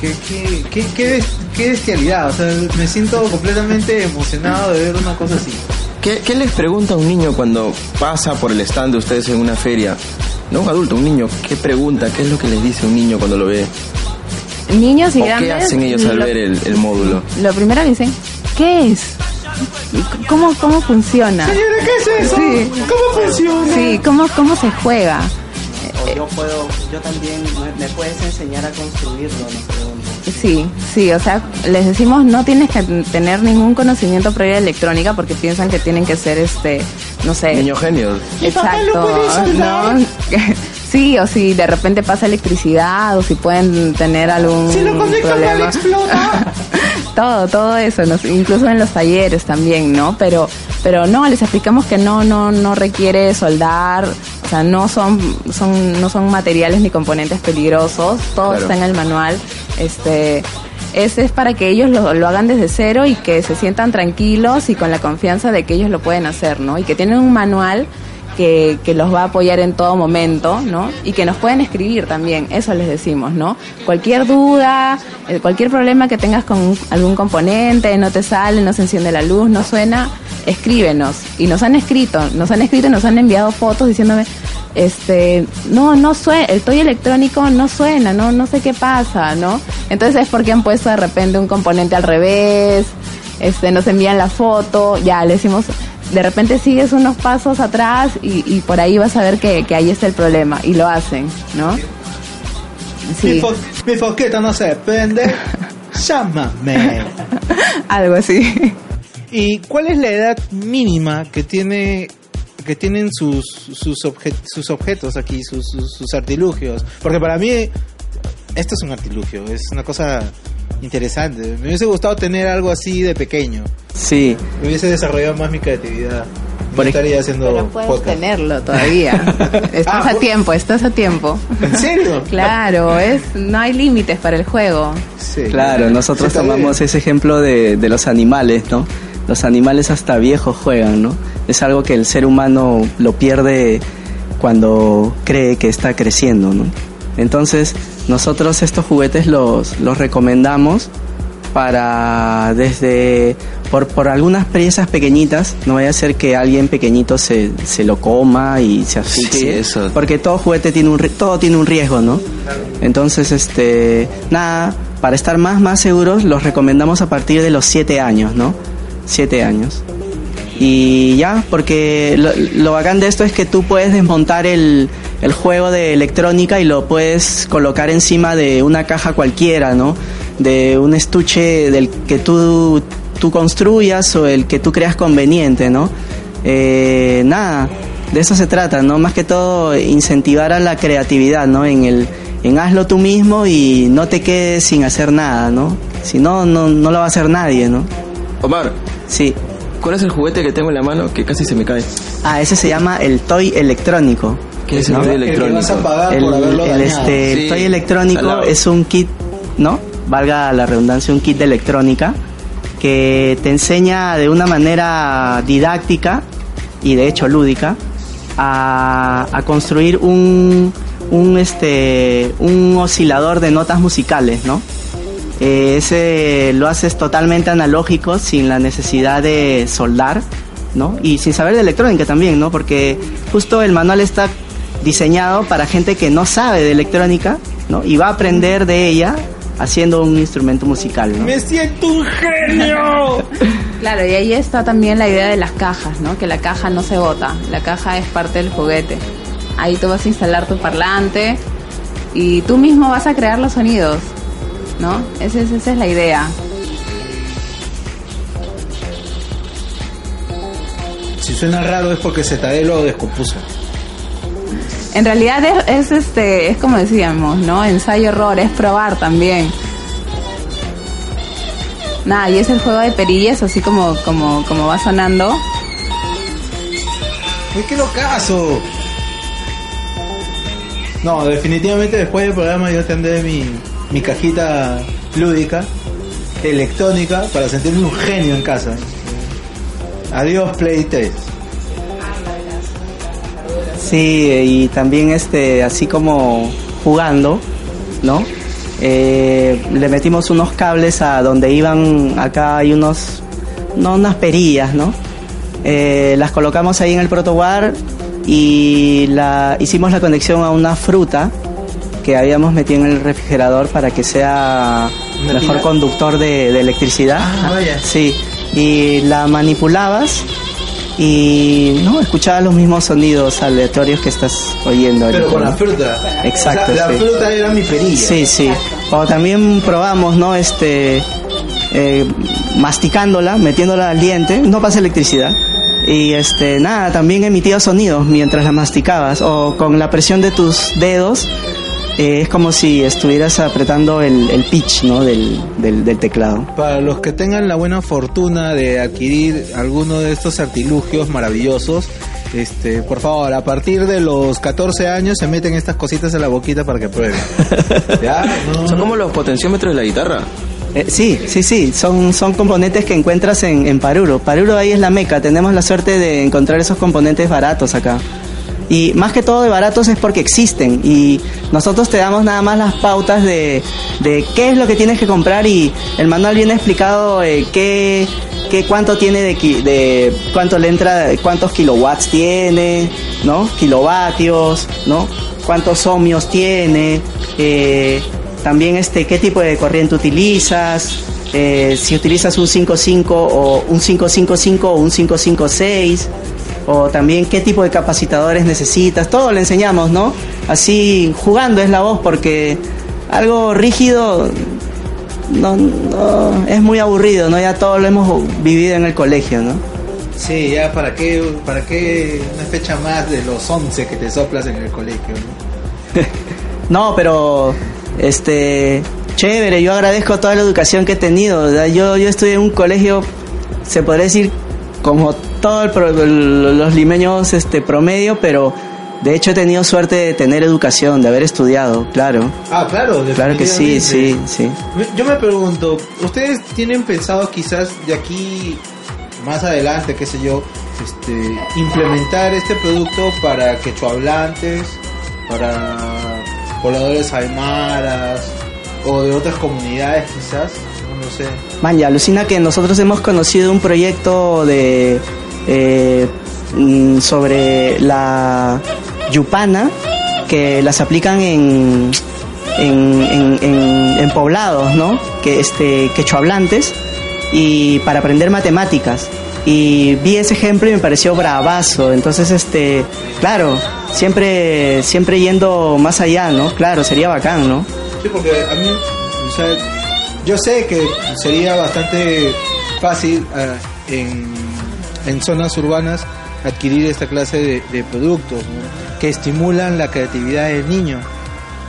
¿Qué, qué, qué, qué, bes- qué bestialidad, o sea, me siento completamente emocionado de ver una cosa así. ¿Qué, qué les pregunta un niño cuando pasa por el stand de ustedes en una feria? No un adulto, un niño. ¿Qué pregunta? ¿Qué es lo que les dice un niño cuando lo ve? Niños y ¿O grandes. qué hacen ellos al lo- ver el, el módulo? Lo primero que dicen, ¿qué es? ¿Cómo, cómo funciona? Señora, ¿qué es eso? Sí. ¿Cómo funciona? Sí, ¿cómo, cómo se juega? O yo puedo, yo también, ¿me, me puedes enseñar a construirlo? Nos preguntan. Sí, sí, o sea, les decimos no tienes que tener ningún conocimiento previo de electrónica porque piensan que tienen que ser este, no sé, Niños genios. exacto, ¿no? *laughs* Sí, o si de repente pasa electricidad o si pueden tener algún Si lo conectan mal, problema. explota. *laughs* todo, todo eso, ¿no? incluso en los talleres también, ¿no? Pero, pero no, les explicamos que no, no, no requiere soldar, o sea, no son, son, no son materiales ni componentes peligrosos, todo Claro. está en el manual, este, ese es para que ellos lo, lo hagan desde cero y que se sientan tranquilos y con la confianza de que ellos lo pueden hacer, ¿no? Y que tienen un manual que, los va a apoyar en todo momento, ¿no? Y que nos pueden escribir también, eso les decimos, ¿no? Cualquier duda, eh, cualquier problema que tengas con algún componente, no te sale, no se enciende la luz, no suena, escríbenos. Y nos han escrito, nos han escrito nos han enviado fotos diciéndome, este, no, no suena, el toy electrónico no suena, no, no sé qué pasa, ¿no? Entonces es porque han puesto de repente un componente al revés, este, nos envían la foto, ya le decimos, de repente sigues unos pasos atrás y, y por ahí vas a ver que, que ahí está el problema y lo hacen, ¿no? Mi, Sí, mi foqueta no se prende. *laughs* Llámame. *laughs* algo así. ¿Y cuál es la edad mínima que tiene que tienen sus sus, obje- sus objetos aquí, sus, sus, sus artilugios? Porque para mí esto es un artilugio, es una cosa interesante. Me hubiese gustado tener algo así de pequeño. Sí, Me hubiese desarrollado más mi creatividad. No estaría haciendo Pero puedes podcast. tenerlo todavía. *laughs* Estás Ah, a tiempo, estás a tiempo. ¿En serio? *laughs* Claro, es no hay límites para el juego. Sí. claro, nosotros Sí, tomamos bien. ese ejemplo de, de los animales, ¿no? Los animales hasta viejos juegan, ¿no? Es algo que el ser humano lo pierde cuando cree que está creciendo, ¿no? Entonces, nosotros estos juguetes los, los recomendamos para desde por, por algunas piezas pequeñitas, no vaya a ser que alguien pequeñito se, se lo coma y se asfixie, Sí, eso. porque todo juguete tiene un todo tiene un riesgo, ¿no? Entonces, este, nada, para estar más más seguros los recomendamos a partir de los 7 años, ¿no? 7 años. Y ya, porque lo, lo bacán de esto es que tú puedes desmontar el, el juego de electrónica y lo puedes colocar encima de una caja cualquiera, ¿no? De un estuche del que tú, tú construyas o el que tú creas conveniente, ¿no? Eh, nada, de eso se trata, ¿no? Más que todo incentivar a la creatividad, ¿no? En el en hazlo tú mismo y no te quedes sin hacer nada, ¿no? Si no, no, no lo va a hacer nadie, ¿no? Omar, Sí. ¿cuál es el juguete que tengo en la mano que casi se me cae? Ah, ese se llama el toy electrónico. ¿Qué es el ¿No? toy El que electrónico? vas a pagar El, por haberlo el, dañado. este, el toy electrónico salado. es un kit, ¿no? Valga la redundancia, un kit de electrónica que te enseña de una manera didáctica y de hecho lúdica a, a construir un, un, este, un oscilador de notas musicales, ¿no? Eh, ese lo haces totalmente analógico sin la necesidad de soldar, ¿no? Y sin saber de electrónica también, ¿no? Porque justo el manual está diseñado para gente que no sabe de electrónica, ¿no? Y va a aprender de ella haciendo un instrumento musical, ¿no? ¡Me siento un genio! *laughs* Claro, y ahí está también la idea de las cajas, ¿no? Que la caja no se bota, la caja es parte del juguete. Ahí tú vas a instalar tu parlante y tú mismo vas a crear los sonidos, ¿no? Esa es, esa es la idea. Si suena raro es porque Zetadé lo descompuso. En realidad es, es, este, es como decíamos, ¿no? Ensayo error, es probar también. Nada, y es el juego de perillas, así como, como, como va sonando. ¡Uy, qué locazo! No, definitivamente después del programa yo tendré mi, mi cajita lúdica, electrónica, para sentirme un genio en casa. Adiós, Play 3. Sí, y también este, así como jugando, ¿no? Eh, le metimos unos cables a donde iban, acá hay unos, no unas perillas, ¿no? Eh, las colocamos ahí en el protowar y la, hicimos la conexión a una fruta que habíamos metido en el refrigerador para que sea ¿Una mejor conductor de, de electricidad. Ah, vaya. Sí, y la manipulabas y no escuchabas los mismos sonidos aleatorios que estás oyendo. Pero ahorita, con la fruta. Exacto, O sea, la sí. fruta era mi perilla. Sí, sí. O también probamos, ¿no? Este, eh, masticándola, metiéndola al diente, no pasa electricidad. Y este, nada, también emitía sonidos mientras la masticabas. O con la presión de tus dedos, eh, es como si estuvieras apretando el, el pitch, ¿no? Del, del, del teclado. Para los que tengan la buena fortuna de adquirir alguno de estos artilugios maravillosos, este, por favor, a partir de los 14 años se meten estas cositas en la boquita para que prueben. *laughs* ¿Ya? No, Son no. como los potenciómetros de la guitarra. Eh, sí, sí, sí, son, son componentes que encuentras en, en Paruro. Paruro ahí es la meca, tenemos la suerte de encontrar esos componentes baratos acá. Y más que todo de baratos es porque existen y nosotros te damos nada más las pautas de, de qué es lo que tienes que comprar y el manual viene explicado eh, qué, qué cuánto tiene de, de cuánto le entra, cuántos kilowatts tiene, ¿no? Kilovatios, ¿no? Cuántos ohmios tiene, eh, también este qué tipo de corriente utilizas, eh, si utilizas un 5.5 o un 5.55 o un 5.56 o también qué tipo de capacitadores necesitas, todo le enseñamos, ¿no? Así jugando es la voz porque algo rígido no, no es muy aburrido, ¿no? Ya todo lo hemos vivido en el colegio, ¿no? Sí, ya para qué, para qué una fecha más de los 11 que te soplas en el colegio, ¿no? *laughs* No, pero este chévere, yo agradezco toda la educación que he tenido. ¿verdad? Yo yo estudié en un colegio se podría decir como todos los limeños este promedio, pero de hecho he tenido suerte de tener educación, de haber estudiado, claro. Ah, claro, Claro que sí, sí, sí. Yo me pregunto, ¿ustedes tienen pensado quizás de aquí más adelante, qué sé yo, este, implementar este producto para quechohablantes, para pobladores aymaras o de otras comunidades quizás? No sé. Man, ya, alucina que nosotros hemos conocido un proyecto de eh, mm, sobre la yupana que las aplican en en, en, poblados, ¿no? Que este quechohablantes y para aprender matemáticas. Y vi ese ejemplo y me pareció bravazo. Entonces, este, claro, siempre siempre yendo más allá, ¿no? Claro, sería bacán, ¿no? Sí, porque a mí, o sea, yo sé que sería bastante fácil eh, en, en zonas urbanas adquirir esta clase de, de productos que estimulan la creatividad del niño.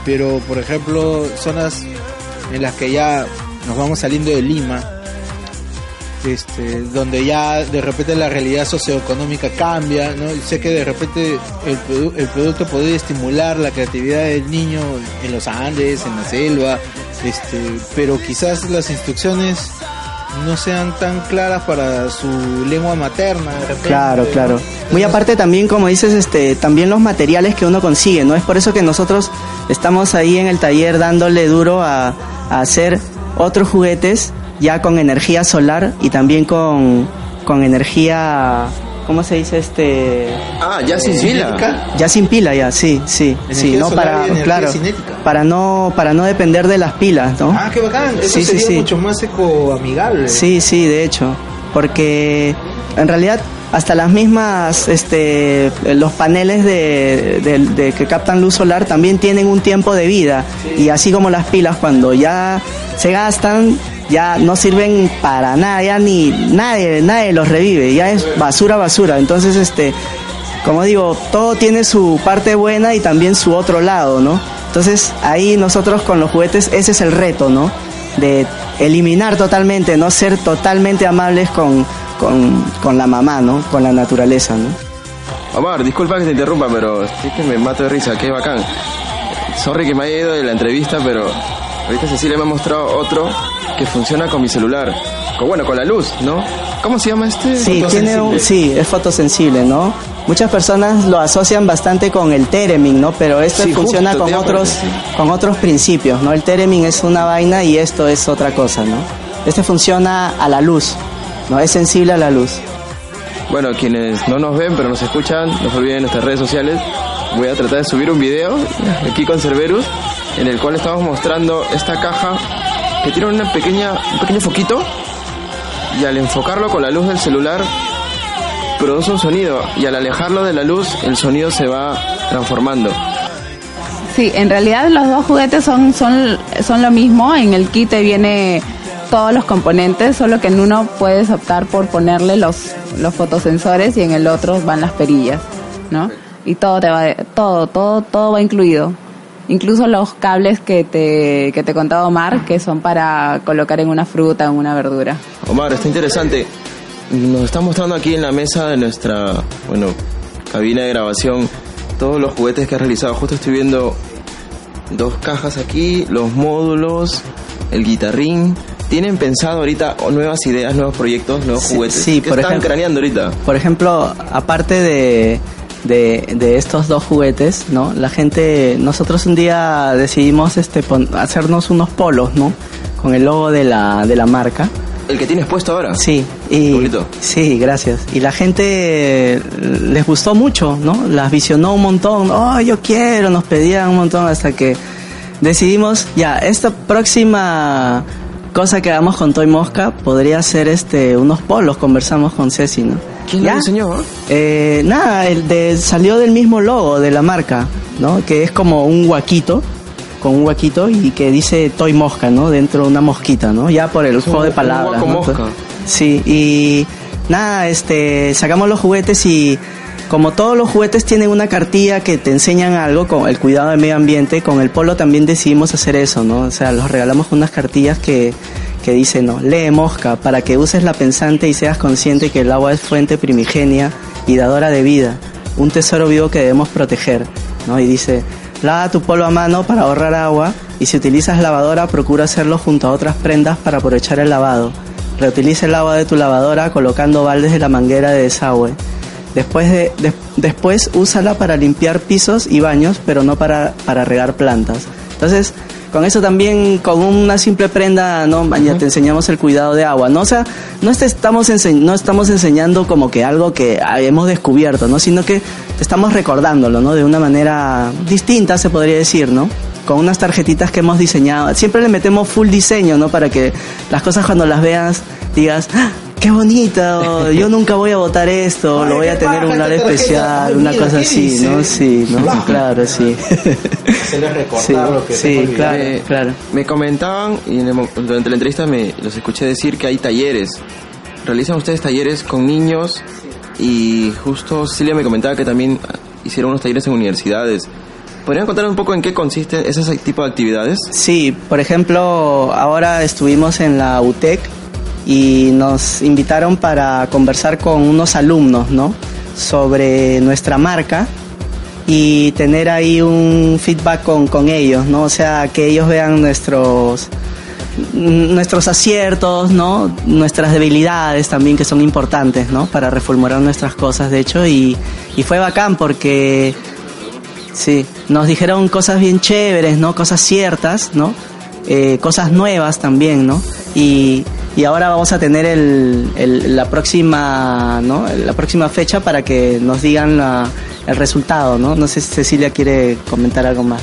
Pero, por ejemplo, zonas en las que ya nos vamos saliendo de Lima, este, donde ya de repente la realidad socioeconómica cambia, ¿no? Sé que de repente el producto podría estimular la creatividad del niño en los Andes, en la selva, este, pero quizás las instrucciones no sean tan claras para su lengua materna. Claro, claro. Muy aparte también, como dices, este, también los materiales que uno consigue, ¿no? Es por eso que nosotros estamos ahí en el taller dándole duro a, a hacer otros juguetes ya con energía solar y también con, con energía, ¿cómo se dice? Este, Ah, ya sin pila. ya sin pila ya, sí, sí, Energía sí, no para, claro, cinética. para no, para no depender de las pilas, ¿no? Ah, qué bacán. Eso Sí, sí, sería sí. mucho más ecoamigable. Sí, sí, de hecho, porque en realidad hasta las mismas, este, los paneles de, de- de que captan luz solar también tienen un tiempo de vida y así como las pilas cuando ya se gastan ya no sirven para nada, ya ni nadie, nadie los revive, ya es basura, basura. Entonces, este, como digo, todo tiene su parte buena y también su otro lado, ¿no? Entonces ahí nosotros con los juguetes, ese es el reto, ¿no? De eliminar totalmente, no ser totalmente amables con, con, con la mamá, ¿no? Con la naturaleza, ¿no? Omar, disculpa que te interrumpa, pero es que me mato de risa, qué bacán. Sorry que me haya ido de la entrevista, pero ahorita Cecilia me ha mostrado otro que funciona con mi celular. Con, bueno, con la luz, ¿no? ¿Cómo se llama este? Sí, tiene un, sí, es fotosensible, ¿no? Muchas personas lo asocian bastante con el Teremin, ¿no? Pero este Sí, funciona justo, con otros, con otros principios, ¿no? El Teremin es una vaina y esto es otra cosa, ¿no? Este funciona a la luz, ¿no? Es sensible a la luz. Bueno, quienes no nos ven pero nos escuchan, no se olviden en nuestras redes sociales. Voy a tratar de subir un video aquí con Cerberus en el cual estamos mostrando esta caja que tiene una pequeña, un pequeño foquito y al enfocarlo con la luz del celular produce un sonido y al alejarlo de la luz el sonido se va transformando. Sí, en realidad los dos juguetes son, son, son lo mismo. En el kit te viene todos los componentes, solo que en uno puedes optar por ponerle los, los fotosensores y en el otro van las perillas, ¿no? Y todo te va, todo, todo, todo va incluido. Incluso los cables que te, que te contaba Omar, que son para colocar en una fruta, en una verdura. Omar, está interesante. Nos está mostrando aquí en la mesa de nuestra, bueno, cabina de grabación todos los juguetes que has realizado. Justo estoy viendo dos cajas aquí, los módulos, el guitarrín. ¿Tienen pensado ahorita nuevas ideas, nuevos proyectos, nuevos Sí, juguetes? sí, ¿Qué por están ejemplo- craneando ahorita? Por ejemplo, aparte de, de, de estos dos juguetes, ¿no? La gente, nosotros un día decidimos este, pon- hacernos unos polos, ¿no? Con el logo de la, de la marca. El que tienes puesto ahora. Sí, y bonito. sí, gracias. Y la gente eh, les gustó mucho, ¿no? Las visionó un montón. Oh, yo quiero, nos pedían un montón hasta que decidimos, ya, esta próxima cosa que hagamos con Toy Mosca podría ser este unos polos, conversamos con Ceci, ¿no? ¿Quién ¿Ya? lo diseñó? Eh, nada, el de, salió del mismo logo de la marca, ¿no? Que es como un huaquito, con un huaquito y que dice Toy Mosca, ¿no? Dentro de una mosquita, ¿no? Ya por el un- juego de un palabras. huaco ¿no? mosca. Sí, y nada, este, sacamos los juguetes y como todos los juguetes tienen una cartilla que te enseñan algo con el cuidado del medio ambiente, con el polo también decidimos hacer eso, ¿no? O sea, los regalamos unas cartillas que, que dicen, no, lee mosca, para que uses la pensante y seas consciente que el agua es fuente primigenia y dadora de vida, un tesoro vivo que debemos proteger, ¿no? Y dice, lava tu polo a mano para ahorrar agua y si utilizas lavadora procura hacerlo junto a otras prendas para aprovechar el lavado. Reutiliza el agua de tu lavadora colocando baldes de la manguera de desagüe. Después, de, de- después úsala para limpiar pisos y baños, pero no para, para regar plantas. Entonces, con eso también, con una simple prenda, ¿no? ya te enseñamos el cuidado de agua. ¿no? O sea, no, te estamos ense- no estamos enseñando como que algo que hemos descubierto, ¿no? sino que te estamos recordándolo ¿no? de una manera distinta, se podría decir, ¿no? con unas tarjetitas que hemos diseñado. Siempre le metemos full diseño, ¿no? Para que las cosas cuando las veas digas, ¡Ah! ¡Qué bonito! Yo nunca voy a votar esto, lo voy a tener en un área especial, una cosa así, ¿no? Sí, ¿no? Claro, sí. Se les recordar Sí, lo que sí, claro, claro. Me comentaban y en el mo- durante la entrevista me los escuché decir que hay talleres. Realizan ustedes talleres con niños y justo Cecilia me comentaba que también hicieron unos talleres en universidades. ¿Podrían contar un poco en qué consiste ese tipo de actividades? Sí, por ejemplo, ahora estuvimos en la UTEC y nos invitaron para conversar con unos alumnos, ¿no? Sobre nuestra marca y tener ahí un feedback con, con ellos, ¿no? O sea, que ellos vean nuestros nuestros aciertos, ¿no? Nuestras debilidades también que son importantes, ¿no? Para reformular nuestras cosas, de hecho, y, y fue bacán porque Sí, nos dijeron cosas bien chéveres, ¿no? Cosas ciertas, ¿no? Eh, cosas nuevas también, ¿no? Y, y ahora vamos a tener el, el- la próxima, ¿no? La próxima fecha para que nos digan la- el resultado, ¿no? No sé si Cecilia quiere comentar algo más.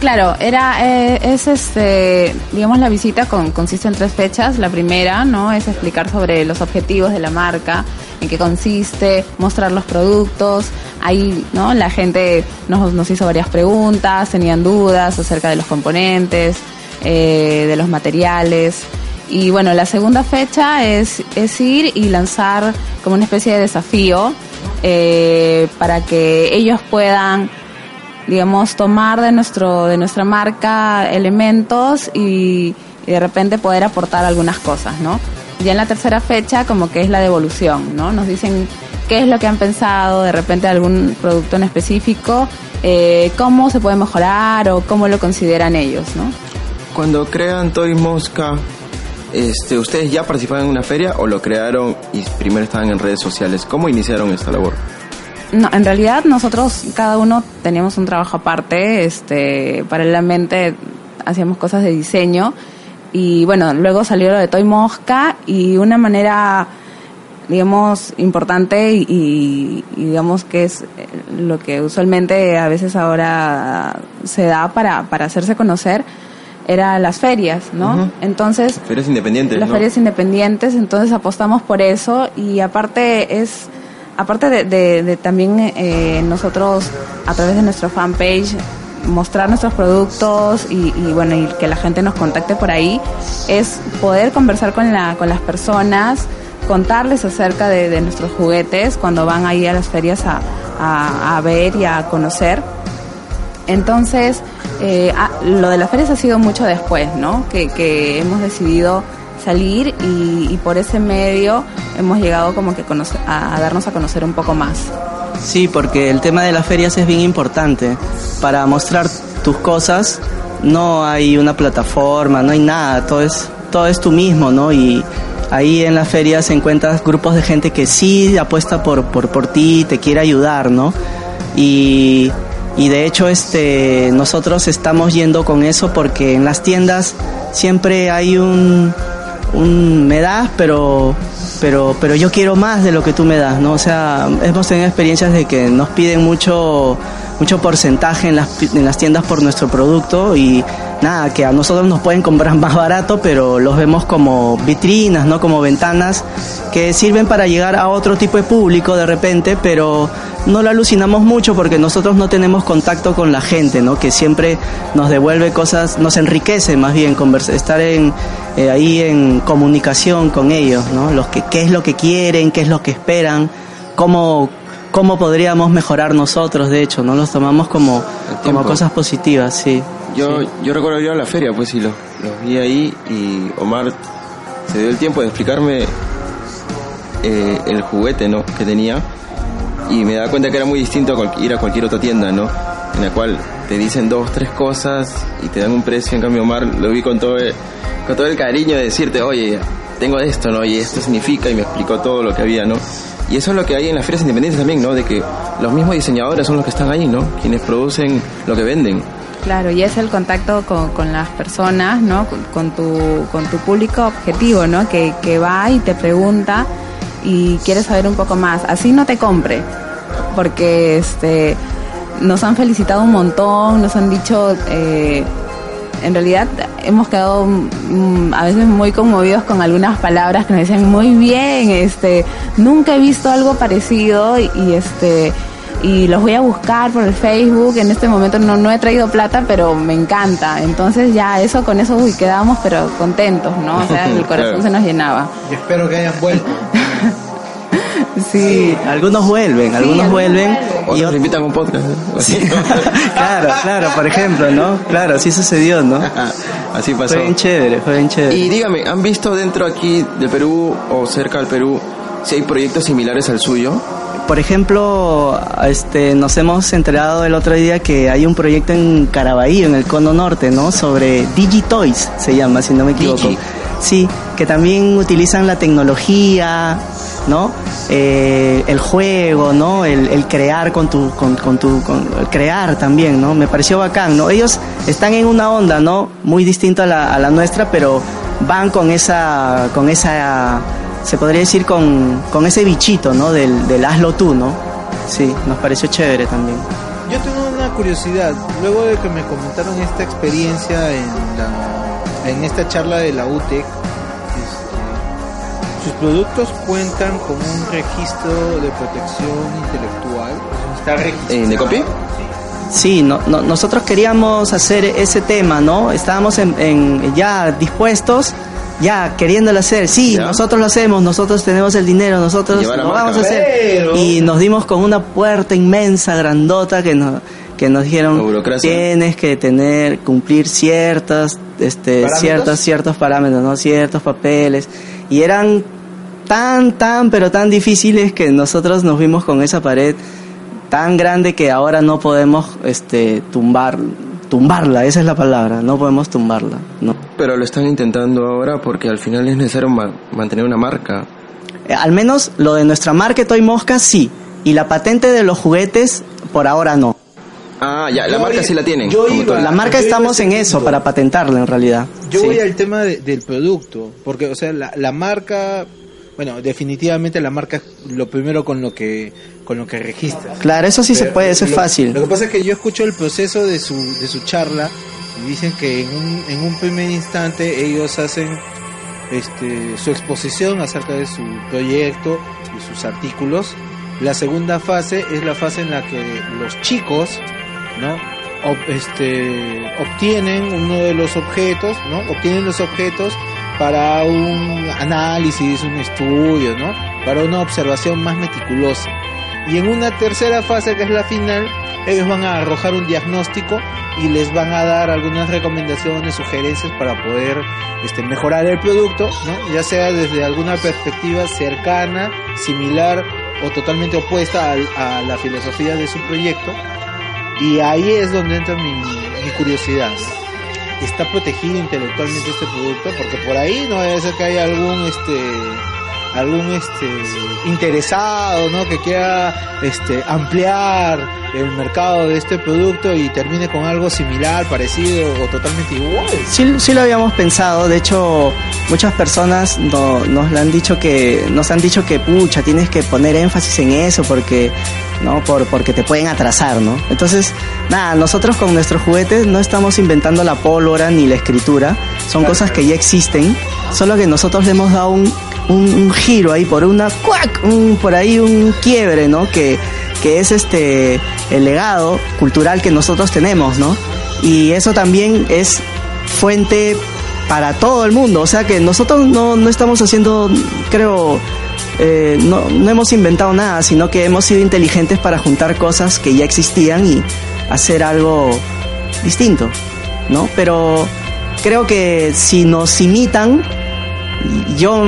Claro, era eh, es este, digamos la visita con, consiste en tres fechas. La primera, ¿no? Es explicar sobre los objetivos de la marca, en qué consiste, mostrar los productos. Ahí, ¿no? La gente nos, nos hizo varias preguntas, tenían dudas acerca de los componentes, eh, de los materiales. Y bueno, la segunda fecha es, es ir y lanzar como una especie de desafío eh, para que ellos puedan digamos, tomar de nuestro, de nuestra marca elementos y, de repente poder aportar algunas cosas, ¿no? Ya en la tercera fecha, como que es la devolución, ¿no? Nos dicen qué es lo que han pensado, de repente algún producto en específico, eh, cómo se puede mejorar o cómo lo consideran ellos, ¿no? Cuando crean Toy Mosca, este, ¿ustedes ya participaron en una feria o lo crearon y primero estaban en redes sociales? ¿Cómo iniciaron esta labor? No, en realidad nosotros cada uno teníamos un trabajo aparte, este, paralelamente hacíamos cosas de diseño y bueno, luego salió lo de Toy Mosca y una manera, digamos, importante y digamos que es eh, lo que usualmente a veces ahora se da para, para hacerse conocer, era las ferias, ¿no? Entonces, Ferias independientes, las ¿no? ferias independientes, entonces apostamos por eso y aparte es, aparte de, de- de también eh, nosotros a través de nuestra fanpage mostrar nuestros productos y, y, bueno y que la gente nos contacte por ahí es poder conversar con la con las personas contarles acerca de, de nuestros juguetes cuando van ahí a las ferias a, a- a ver y a conocer entonces, eh, ah, lo de las ferias ha sido mucho después, ¿no? Que, hemos decidido salir y, por ese medio hemos llegado como que a, darnos a conocer un poco más. Sí, porque el tema de las ferias es bien importante. Para mostrar tus cosas no hay una plataforma, no hay nada, todo es, todo es tú mismo, ¿no? Y, ahí en la feria se encuentran grupos de gente que sí apuesta por, por, por ti, te quiere ayudar, ¿no? Y, y de hecho este, nosotros estamos yendo con eso porque en las tiendas siempre hay un, un me das, pero, pero, pero yo quiero más de lo que tú me das, ¿no? O sea, hemos tenido experiencias de que nos piden mucho, mucho porcentaje en las, en las tiendas por nuestro producto y nada, que a nosotros nos pueden comprar *laughs* más barato, pero los vemos como vitrinas, ¿no? Como ventanas que sirven para llegar a otro tipo de público de repente, pero no lo alucinamos mucho porque nosotros no tenemos contacto con la gente, ¿no? Que siempre nos devuelve cosas, nos enriquece más bien conversa, estar en, eh, ahí en comunicación con ellos, ¿no? Los que, qué es lo que quieren, qué es lo que esperan, cómo, cómo podríamos mejorar nosotros, de hecho, ¿no? Los tomamos como, como cosas positivas, sí. Yo, Sí. yo recuerdo ir a la feria, pues, y los, los vi ahí y Omar se dio el tiempo de explicarme eh, el juguete, ¿no? Que tenía y me da cuenta que era muy distinto a ir a cualquier otra tienda, ¿no? En la cual te dicen dos, tres cosas y te dan un precio. En cambio, Omar lo vi con todo el, con todo el cariño de decirte, oye, tengo esto, ¿no? Y esto significa y me explicó todo lo que había, ¿no? Y eso es lo que hay en las ferias independientes también, ¿no? De que los mismos diseñadores son los que están ahí, ¿no? Quienes producen lo que venden. Claro, y es el contacto con, con las personas, ¿no? Con, tu, con tu público objetivo, ¿no? Que, que va y te pregunta y quiere saber un poco más. Así no te compre, porque este, nos han felicitado un montón, nos han dicho, eh, en realidad hemos quedado mm, a veces muy conmovidos con algunas palabras que nos dicen muy bien, este, nunca he visto algo parecido y, y, este y los voy a buscar por el Facebook. En este momento no, no he traído plata, pero me encanta. Entonces ya eso con eso uy, quedábamos pero contentos, ¿no? O sea, el *laughs* corazón Claro. se nos llenaba. Y espero que hayan vuelto. *laughs* Sí. Algunos vuelven, algunos algunos vuelven. vuelven. Y otros invitan a un podcast. ¿eh? *laughs* claro, claro, por ejemplo, ¿no? Claro, así sucedió, ¿no? *laughs* Así pasó. Fue bien chévere, fue bien chévere. Y dígame, ¿han visto dentro aquí del Perú o cerca del Perú si hay proyectos similares al suyo? Por ejemplo, este, nos hemos enterado el otro día que hay un proyecto en Caraballo, en el Cono Norte, ¿no? Sobre Digitoys, se llama, si no me equivoco. Digi. Sí, que también utilizan la tecnología, ¿no? Eh, el juego, ¿no? El, el crear con tu, con, con tu, crear también, ¿no? Me pareció bacán, ¿no? Ellos están en una onda, ¿no? Muy distinta a la, nuestra, pero van con esa, con esa, se podría decir con, con ese bichito, ¿no? Del, del hazlo tú, ¿no? Sí, nos pareció chévere también. Yo tengo una curiosidad. Luego de que me comentaron esta experiencia en, en esta charla de la UTEC, sus productos cuentan con un registro de protección intelectual. Está registrado. ¿En de copia? Sí, no, no- nosotros queríamos hacer ese tema, ¿no? Estábamos en, en- ya dispuestos, ya queriéndolo hacer. Sí, Ya. nosotros lo hacemos, nosotros tenemos el dinero, nosotros lo marca. vamos a hacer. Pero- Y nos dimos con una puerta inmensa, grandota, que nos, que nos dijeron, burocracia. tienes que tener, cumplir ciertas, este, ¿Parámetros? ciertas, ciertos parámetros, ¿no? Ciertos papeles. Y eran tan, tan, pero tan difíciles que nosotros nos vimos con esa pared tan grande que ahora no podemos este tumbar tumbarla esa es la palabra no podemos tumbarla no Pero lo están intentando ahora porque al final es necesario ma- mantener una marca. Eh, al menos lo de nuestra marca Toy Mosca sí y la patente de los juguetes por ahora no Ah, ya, la Yo marca sí la tienen. yo iba- la marca yo estamos en eso para patentarla en realidad Yo Sí. voy al tema de- del producto, porque, o sea, la, la marca, bueno, definitivamente la marca es lo primero con lo que, con lo que registras. claro eso sí se puede eso es fácil Lo que pasa es que yo escucho el proceso de su, de su charla y dicen que en un, en un primer instante ellos hacen este, su exposición acerca de su proyecto y sus artículos. La segunda fase es la fase en la que los chicos, ¿no? Ob- este, obtienen uno de los objetos, ¿no? Obtienen los objetos para un análisis, un estudio, ¿no? Para una observación más meticulosa. Y en una tercera fase, que es la final, ellos van a arrojar un diagnóstico y les van a dar algunas recomendaciones, sugerencias para poder este, mejorar el producto, ¿no? ya sea desde alguna perspectiva cercana, similar o totalmente opuesta al- a, la filosofía de su proyecto. Y ahí es donde entra mi, mi curiosidad. Está protegido intelectualmente este producto, porque por ahí no debe ser que haya algún este algún este interesado no que quiera este ampliar el mercado de este producto y termine con algo similar parecido o totalmente igual. Sí, sí lo habíamos pensado, de hecho muchas personas no- nos han dicho que nos han dicho que pucha tienes que poner énfasis en eso porque no por porque te pueden atrasar, ¿no? Entonces nada nosotros con nuestros juguetes no estamos inventando la pólvora ni la escritura, son cosas que ya existen, solo que nosotros le hemos dado un, un, giro ahí por una cuac, un- por ahí un quiebre, ¿no? Que que es este el legado cultural que nosotros tenemos, ¿no? Y eso también es fuente para todo el mundo. O sea que nosotros no, no estamos haciendo, creo, eh, no, no hemos inventado nada, sino que hemos sido inteligentes para juntar cosas que ya existían y hacer algo distinto, ¿no? Pero creo que si nos imitan, yo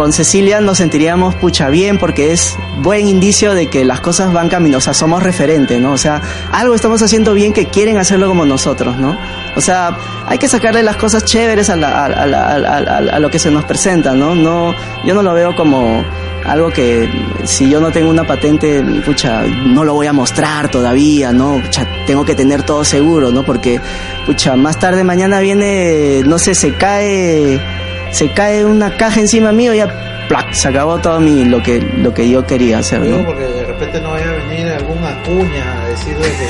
con Cecilia nos sentiríamos pucha bien porque es buen indicio de que las cosas van camino, o sea, somos referentes, ¿no? O sea, algo estamos haciendo bien que quieren hacerlo como nosotros, ¿no? O sea, hay que sacarle las cosas chéveres a, la- lo que se nos presenta, ¿no? No, yo no lo veo como algo que si yo no tengo una patente, pucha, no lo voy a mostrar todavía, ¿no? Pucha, tengo que tener todo seguro, ¿no? Porque, pucha, más tarde mañana viene, no sé, se cae se cae una caja encima mío y ya ¡plac! se acabó todo mi lo que lo que yo quería hacer ¿no? porque de repente no vaya a venir alguna cuña a decir de que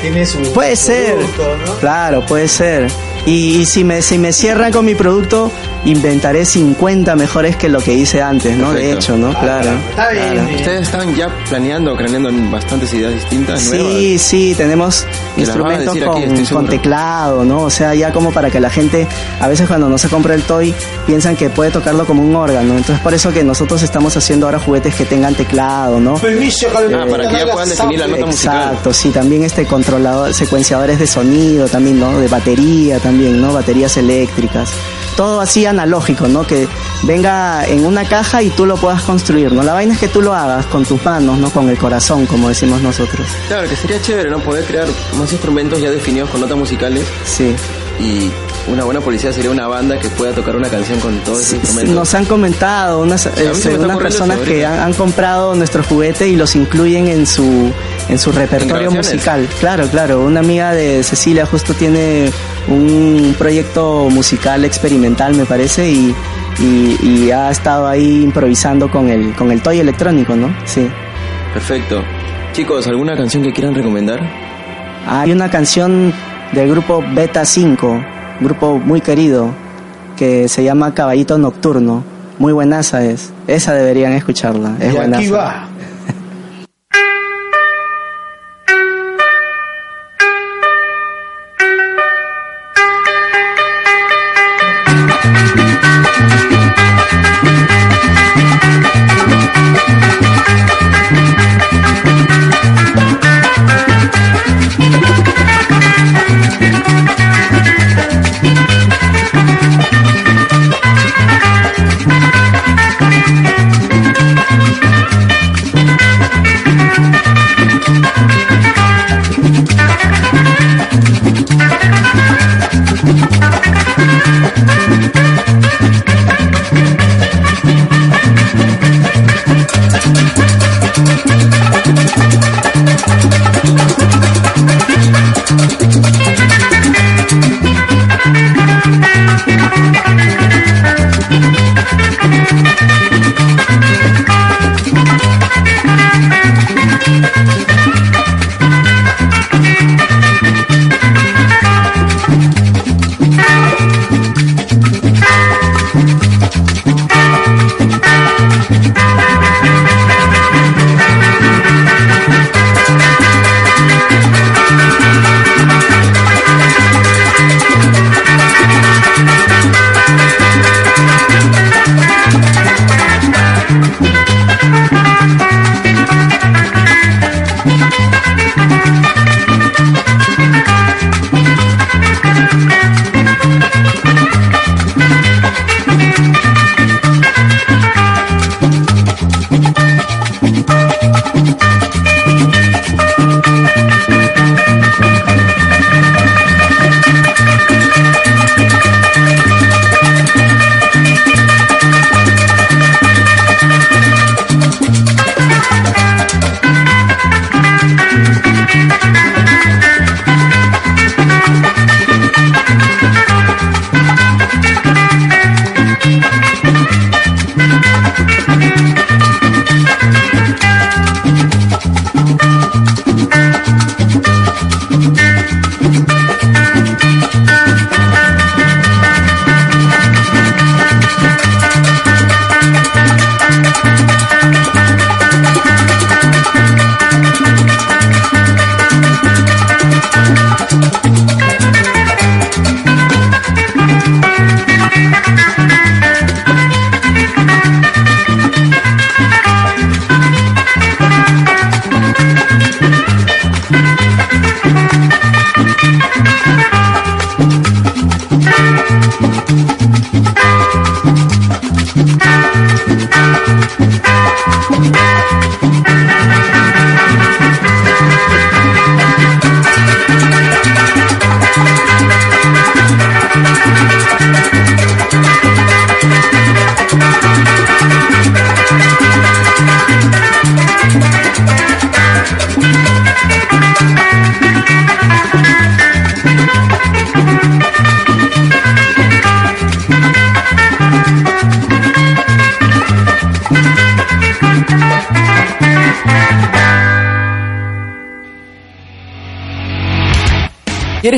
tiene su, tiene su *laughs* puede ser producto, ¿no? claro puede ser y, y si me si me cierran con mi producto inventaré 50 mejores que lo que hice antes no de hecho no claro, Está bien, claro. bien. Ustedes están ya planeando, craneando bastantes ideas distintas, nuevas. Sí, sí, tenemos instrumentos aquí, con, teclado, ¿no? O sea, ya como para que la gente, a veces cuando no se compra el toy, piensan que puede tocarlo como un órgano. Entonces, por eso que nosotros estamos haciendo ahora juguetes que tengan teclado, ¿no? Permiso, Ah, para que ya puedan definir la nota musical. Exacto, sí, también este controlador, secuenciadores de sonido también, ¿no? De batería también, ¿no? Baterías eléctricas. Todo así analógico, ¿no? Que venga en una caja y tú lo puedas construir, ¿no? La vaina es que tú lo hagas con tus manos, ¿no? Con el corazón, como decimos nosotros. Claro, que sería chévere, ¿no? Poder crear más instrumentos ya definidos con notas musicales Sí. y una buena policía sería una banda que pueda tocar una canción con todos esos instrumentos. Nos han comentado unas, este, unas personas que han, han comprado nuestro juguete y los incluyen en su en su repertorio musical. Claro, claro. Una amiga de Cecilia justo tiene un proyecto musical experimental, me parece, y, y, y ha estado ahí improvisando con el con el toy electrónico, ¿no? Sí. Perfecto. Chicos, ¿alguna canción que quieran recomendar? Hay una canción del grupo Beta 5, grupo muy querido, que se llama Caballito Nocturno. Muy buenaza es. Esa deberían escucharla. Es y buenaza. aquí va.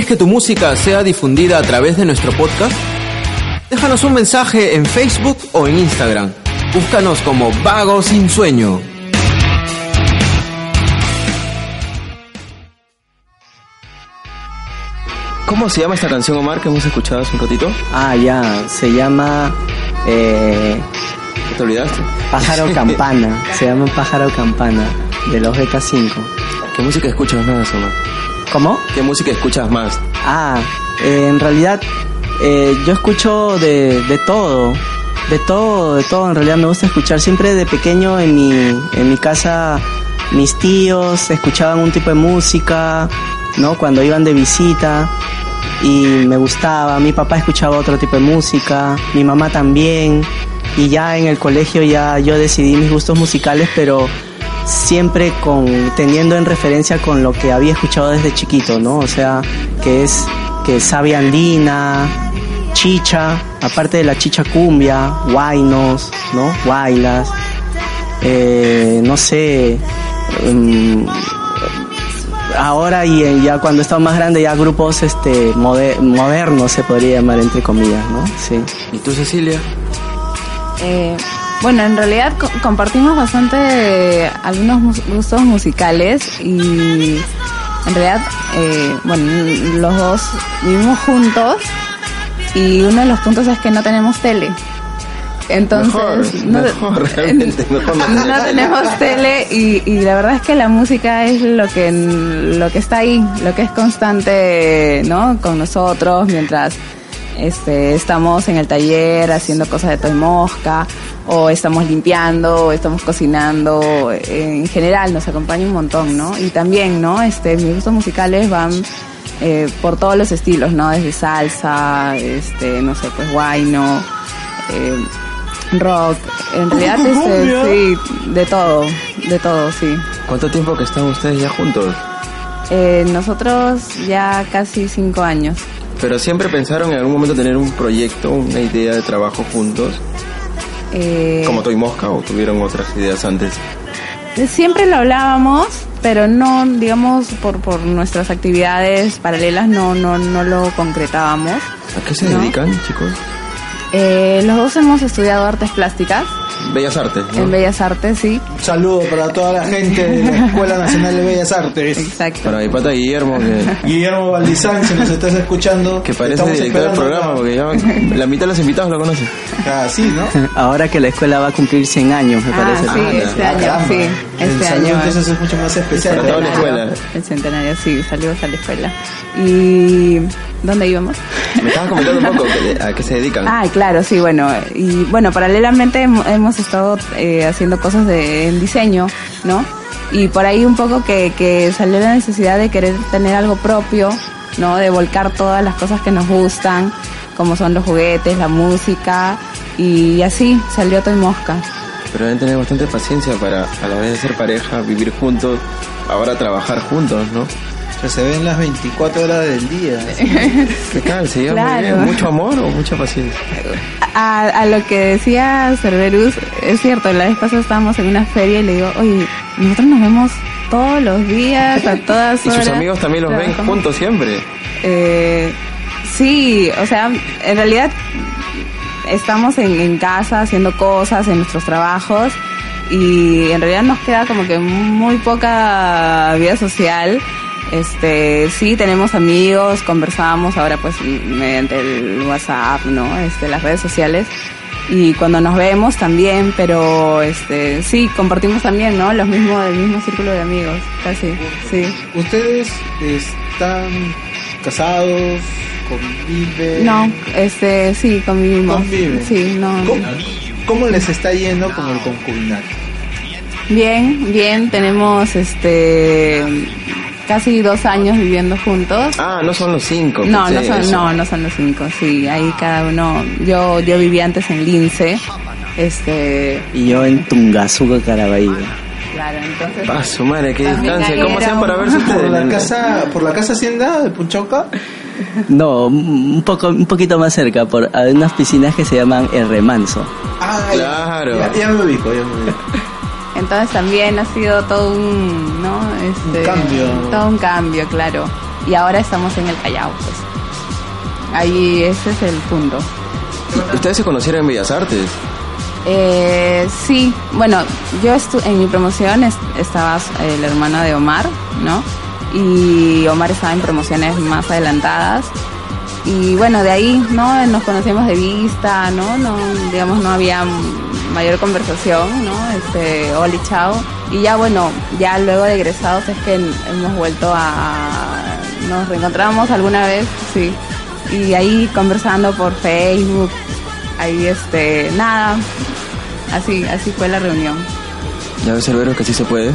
¿Quieres que tu música sea difundida a través de nuestro podcast? Déjanos un mensaje en Facebook o en Instagram. Búscanos como Vago Sin Sueño. ¿Cómo se llama esta canción, Omar, que hemos escuchado hace un ratito? Ah, ya, se llama eh, ¿No ¿Te olvidaste? Pájaro *laughs* Campana, se llama Pájaro Campana, de los Beta 5. ¿Qué música escuchas más, Omar? ¿Cómo? ¿Qué música escuchas más? Ah, eh, en realidad eh, yo escucho de, de todo, de todo, de todo. En realidad me gusta escuchar siempre de pequeño en mi, en mi casa. Mis tíos escuchaban un tipo de música, ¿no? Cuando iban de visita y me gustaba. Mi papá escuchaba otro tipo de música, mi mamá también. Y ya en el colegio ya yo decidí mis gustos musicales, pero siempre con teniendo en referencia con lo que había escuchado desde chiquito, ¿no? O sea, que es que es savia andina, chicha, aparte de la chicha cumbia, guainos, ¿no? Guailas, eh, no sé, mm, ahora y eh, ya cuando he estado más grande ya grupos este moder- modernos se podría llamar entre comillas, ¿no? Sí. ¿Y tú, Cecilia? Eh, bueno, en realidad co- compartimos bastante algunos mus- gustos musicales y en realidad, eh, bueno, los dos vivimos juntos y uno de los puntos es que no tenemos tele. Entonces, Mejor, mejor, realmente, *laughs* mejor no tenemos tele y, y la verdad es que la música es lo que lo que está ahí, lo que es constante, ¿no? Con nosotros mientras este estamos en el taller haciendo cosas de toy mosca o estamos limpiando o estamos cocinando, en general nos acompaña un montón, ¿no? Y también, ¿no? Este mis gustos musicales van eh, por todos los estilos, ¿no? Desde salsa, este, no sé, pues guayno, eh, rock, en realidad *laughs* este, sí, de todo, de todo, sí. ¿Cuánto tiempo que están ustedes ya juntos? Eh, nosotros ya casi cinco años. Pero siempre pensaron en algún momento tener un proyecto, una idea de trabajo juntos, Eh, como Toy Mosca, o tuvieron otras ideas antes. siempre lo hablábamos, pero no, digamos, por, por nuestras actividades paralelas no, no, no lo concretábamos. ¿A qué se No. dedican, chicos? Eh, los dos hemos estudiado artes plásticas Bellas Artes, ¿no? en Bellas Artes, sí. Un saludo para toda la gente de la Escuela Nacional de Bellas Artes. Exacto. Para mi pata Guillermo, que, Guillermo Valdizán, si nos estás escuchando, que parece director del programa, porque ya la mitad de los invitados lo conocen. Ah, sí, ¿no? Ahora que la escuela va a cumplir 100 años, me Ah, parece. sí, Ah, este Ah, año, caramba. sí, este año. entonces es mucho más especial. Para toda la escuela. El centenario, sí, saludos a la escuela. ¿Y dónde íbamos? Me estabas comentando un poco a qué se dedican. Ah, claro, sí, bueno. Y bueno, paralelamente hem- hemos estado eh, haciendo cosas de en diseño, ¿no? Y por ahí un poco que, salió la necesidad de querer tener algo propio, ¿no? De volcar todas las cosas que nos gustan, como son los juguetes, la música, y así salió Toy Mosca. Pero deben tener bastante paciencia para, a la vez de ser pareja, vivir juntos, ahora trabajar juntos, ¿no? Que se ven las 24 horas del día. *laughs* ¿Qué tal? ¿Se muy bien? ¿Mucho amor o mucha paciencia? A, a lo que decía Cerberus, es cierto, la vez pasada estábamos en una feria y le digo, oye, nosotros nos vemos todos los días, a todas *laughs* ¿Y horas. sus amigos también los ven juntos siempre? Eh, sí, o sea, en realidad estamos en, en casa haciendo cosas, en nuestros trabajos y en realidad nos queda como que muy poca vida social. Este, sí, tenemos amigos, conversamos ahora pues mediante el WhatsApp, ¿no? Este, las redes sociales. Y cuando nos vemos también, pero este, sí, compartimos también, ¿no? Los mismos, el mismo círculo de amigos, casi, sí. ¿Ustedes están casados? ¿Conviven? No, este, sí, convivimos. Conviven. Sí, no. ¿Cómo, cómo les está yendo con el concubinato? Bien, bien, tenemos este casi dos años viviendo juntos. Ah, no son los cinco. No, no son, eso. no, no son los cinco, sí, ahí cada uno, yo, yo vivía antes en Lince, este, Y yo en Tungazuca, Caraballo. claro, entonces... Ah, su madre, qué distancia. ¿Cómo hacían para verse ustedes? ¿Por la casa, por la casa hacienda de Punchauca? No, un poco, un poquito más cerca, por hay unas piscinas que se llaman El Remanso. Ah, Claro. Ya, ya me ubico, ya me ubico. Entonces también ha sido todo un, ¿no? Este, Un cambio. Todo un cambio, claro. Y ahora estamos en el Callao, pues. Ahí ese es el punto. Ustedes se conocieron en Bellas Artes. Eh, sí, bueno, yo estu en mi promoción es- estaba el hermano de Omar, ¿no? Y Omar estaba en promociones más adelantadas. Y bueno, de ahí, ¿no? Nos conocíamos de vista, ¿no? no digamos, no había mayor conversación, ¿no? Este, Oli, chao. Y ya, bueno, ya luego de egresados es que hemos vuelto a... Nos reencontramos alguna vez, sí. Y ahí conversando por Facebook, ahí este, nada, así, así fue la reunión. Ya ves, Cerbero, que sí se puede.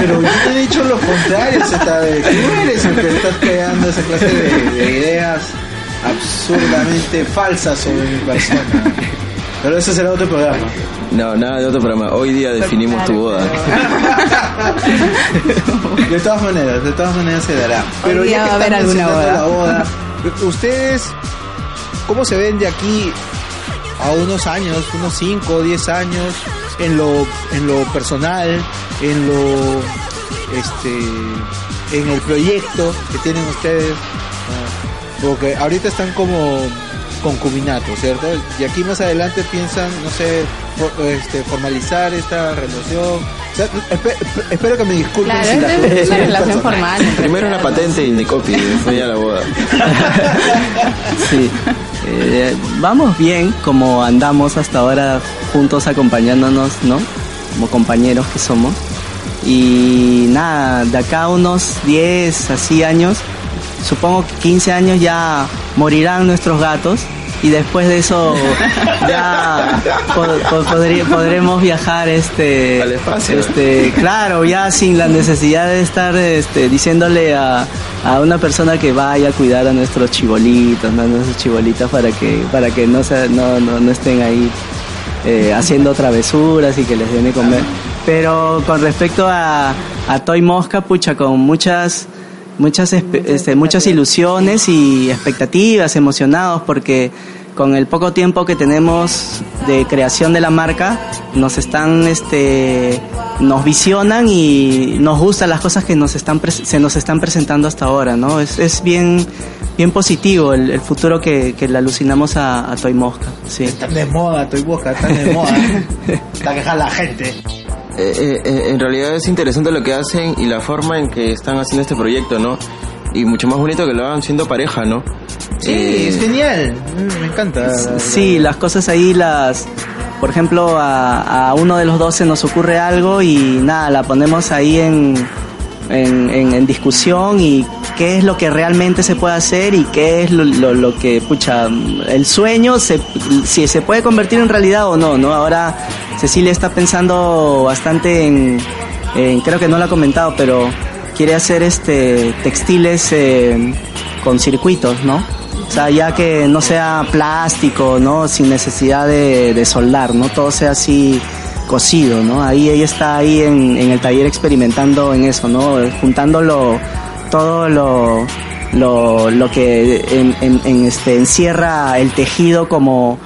Pero yo te he dicho lo contrario, que tú eres el que estás creando esa clase de, de ideas absurdamente *laughs* falsas sobre mi persona. Pero ese será otro programa. No, nada de otro programa. Hoy día definimos tu boda. *laughs* De todas maneras, de todas maneras se dará. Pero Hoy día ya que va a haber están alguna boda. la boda, ¿ustedes cómo se ven de aquí a unos años, unos 5 o 10 años, en lo, en lo personal, en lo, este, en el proyecto que tienen ustedes? Porque ahorita están como concubinato, ¿cierto? Y aquí más adelante piensan, no sé, for- este, formalizar esta relación. O sea, espe- espe- espero que me disculpen Claro, si la es pregunta una es relación personal. formal. en Primero una patente y de copy, después ya la boda. *laughs* Sí. Eh, vamos bien como andamos hasta ahora juntos acompañándonos, ¿no? Como compañeros que somos. Y nada, de acá a unos 10, así años, supongo que 15 años ya morirán nuestros gatos y después de eso *laughs* ya podremos viajar este Al espacio. este claro ya sin la necesidad de estar este diciéndole a, a una persona que vaya a cuidar a nuestros chibolitos ¿no? a nuestras chibolitas para que para que no se, no, no, no estén ahí eh, haciendo travesuras y que les den de comer pero con respecto a, a Toy Mosca pucha con muchas muchas espe- este, muchas ilusiones y expectativas, emocionados porque con el poco tiempo que tenemos de creación de la marca nos están este nos visionan y nos gustan las cosas que nos están pres- se nos están presentando hasta ahora, ¿no? Es, es bien bien positivo el, el futuro que, que le alucinamos a, a Toy Mosca, sí. Están de moda, estoy busca, están de moda. *laughs* Está quejando la gente. Eh, eh, eh, en realidad es interesante lo que hacen y la forma en que están haciendo este proyecto, ¿no? Y mucho más bonito que lo hagan siendo pareja, ¿no? Sí, Eh, es genial. Mm, Me encanta. Sí, las cosas ahí las... Por ejemplo, a, a uno de los dos se nos ocurre algo y nada, la ponemos ahí en, en, discusión y qué es lo que realmente se puede hacer y qué es lo, que, pucha, el sueño, se, si se puede convertir en realidad o no, ¿no? Ahora Cecilia está pensando bastante en, creo que no lo ha comentado, pero quiere hacer este textiles eh, con circuitos, ¿no? O sea, ya que no sea plástico, ¿no? Sin necesidad de soldar, ¿no? Todo sea así cocido, ¿no? Ahí ella está ahí en, en el taller experimentando en eso, ¿no? Juntándolo, todo lo, lo, lo que en, en- en este, encierra el tejido como,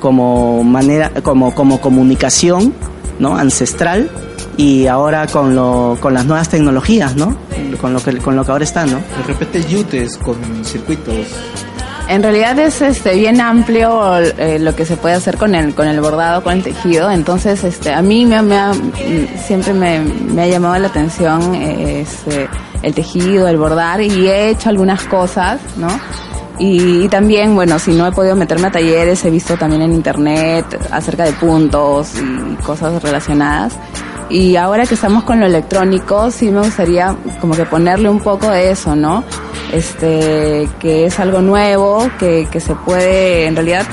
como manera, como, como comunicación, ¿no? Ancestral y ahora con lo, con las nuevas tecnologías, ¿no? Con lo que, con lo que ahora está, ¿no? De repente yutes con circuitos. En realidad es este bien amplio eh, lo que se puede hacer con el con el bordado, con el tejido. Entonces, este a mí me, ha- siempre me, ha llamado la atención eh, este, el tejido, el bordar y he hecho algunas cosas, ¿no? Y, también, bueno, si no he podido meterme a talleres, he visto también en internet acerca de puntos y cosas relacionadas. Y ahora que estamos con lo electrónico, sí me gustaría como que ponerle un poco de eso, ¿no? Este, que es algo nuevo, que, que se puede, en realidad,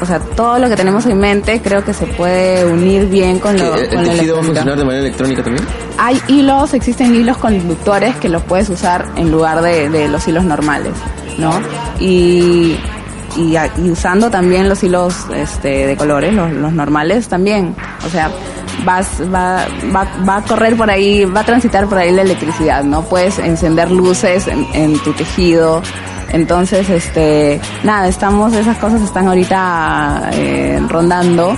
o sea, todo lo que tenemos en mente creo que se puede unir bien con lo, ¿El con lo tejido va a funcionar de manera electrónica también? Hay hilos, existen hilos conductores que los puedes usar en lugar de, de los hilos normales, ¿no? Y, y, y usando también los hilos este, de colores, los, los normales también. O sea, vas, va, va, va a correr por ahí, va a transitar por ahí la electricidad, ¿no? Puedes encender luces en, tu tejido. Entonces, este, nada, estamos, esas cosas están ahorita eh, rondando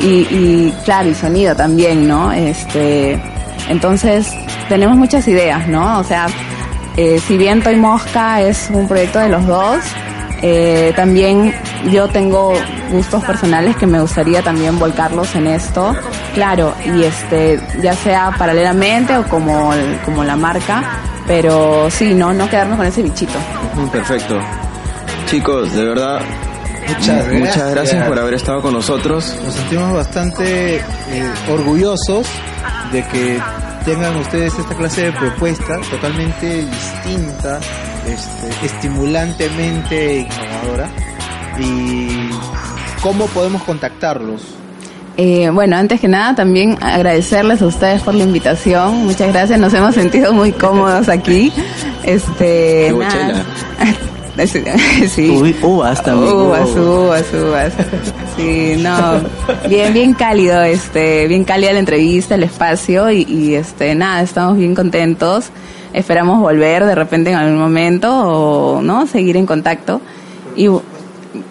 y, y claro, y sonido también, ¿no? Este, entonces, tenemos muchas ideas, ¿no? O sea, eh, si bien Toy Mosca es un proyecto de los dos, eh, también yo tengo gustos personales que me gustaría también volcarlos en esto, claro, y este, ya sea paralelamente o como, el- como la marca, pero sí, no, no quedarnos con ese bichito. Perfecto. Chicos, de verdad, Muchas mu- muchas gracias. gracias por haber estado con nosotros. Nos sentimos bastante eh, orgullosos de que tengan ustedes esta clase de propuesta totalmente distinta, este, estimulantemente innovadora. ¿Y cómo podemos contactarlos? Eh, bueno, antes que nada también agradecerles a ustedes por la invitación. Muchas gracias, nos hemos sentido muy cómodos aquí. Este, *laughs* sí. Uy, uvas también. Uvas, uvas, uvas. Sí, no, bien, bien cálido, este, bien cálida la entrevista, el espacio y, y, este, nada, estamos bien contentos. Esperamos volver de repente en algún momento o, ¿no? Seguir en contacto. Y,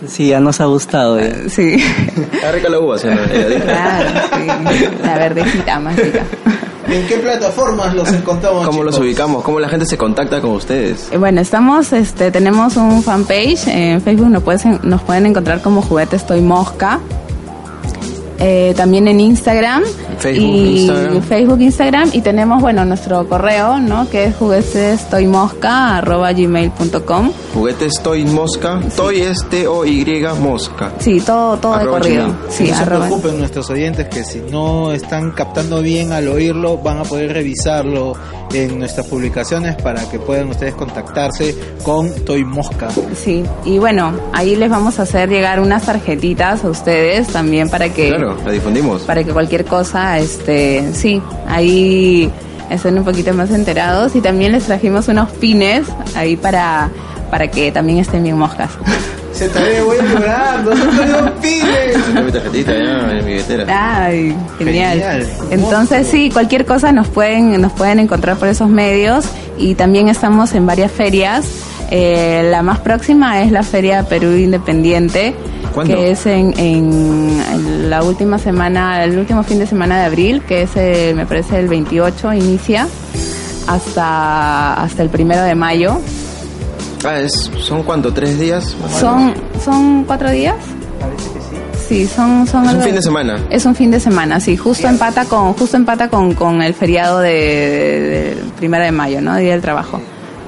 Sí, ya nos ha gustado. ya. sí. *laughs* Está rica la uva, ¿sí? *laughs* Eh, Claro, sí. La verdecita más rica. ¿En qué plataformas los encontramos? ¿Cómo los ubicamos? ¿Cómo la gente se contacta con ustedes? Eh, Bueno, estamos, este, tenemos un fanpage en Facebook, nos, puedes- nos pueden encontrar como Juguetes Toy Mosca. Eh, también en Instagram. Facebook, y Instagram. Facebook, Instagram. Y tenemos, bueno, nuestro correo, ¿no? Que es juguetestoymosca.gmail.com. Juguetes Toy Mosca. Toy es T-O-Y Mosca. Sí, todo, todo de Arroba corrido. gmail. Sí, no se preocupen nuestros oyentes que si no están captando bien al oírlo, van a poder revisarlo en nuestras publicaciones para que puedan ustedes contactarse con Toy Mosca. Sí, y bueno, ahí les vamos a hacer llegar unas tarjetitas a ustedes también para que Claro, la difundimos. para que cualquier cosa, este, sí, ahí estén un poquito más enterados y también les trajimos unos pines ahí para para que también estén bien moscas. *laughs* Se te voy a llorar, no pide. Tengo mi tarjetita ya en mi billetera. Ay, genial. Genial. Entonces sí, cualquier cosa nos pueden nos pueden encontrar por esos medios y también estamos en varias ferias. Eh, la más próxima es la Feria Perú Independiente, ¿Cuándo? que es en, en- la última semana, el último fin de semana de abril, que es el- me parece el 28 inicia hasta hasta el primero de mayo. Ah, es, ¿son cuánto? ¿Tres días? Son son cuatro días. Sí, son son Es un fin de semana. Es un fin de semana, sí, justo empata con justo empata con, con el feriado de, de- del primero de mayo, ¿no? Día del trabajo.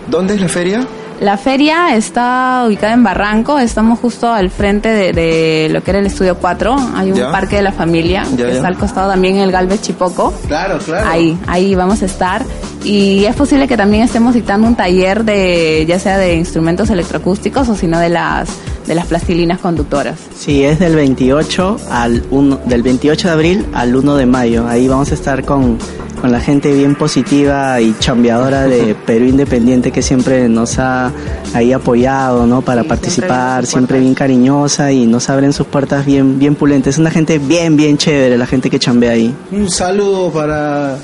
¿Dónde es la feria? La feria está ubicada en Barranco, estamos justo al frente de, de lo que era el estudio 4, hay un Ya. parque de la familia Ya, que ya. está al costado también el Galvez Chipoco. Claro, claro. Ahí, ahí vamos a estar. Y es posible que también estemos dictando un taller de, ya sea de instrumentos electroacústicos o sino de las, de las plastilinas conductoras. Sí, es del 28 al 1, del 28 de abril al 1 de mayo. Ahí vamos a estar con, con la gente bien positiva y chambeadora de *laughs* Perú Independiente que siempre nos ha ahí apoyado, ¿no? Para Sí, participar, siempre bien cariñosa y nos abren sus puertas bien, bien pulentes. Es una gente bien, bien chévere, la gente que chambea ahí. Un saludo para,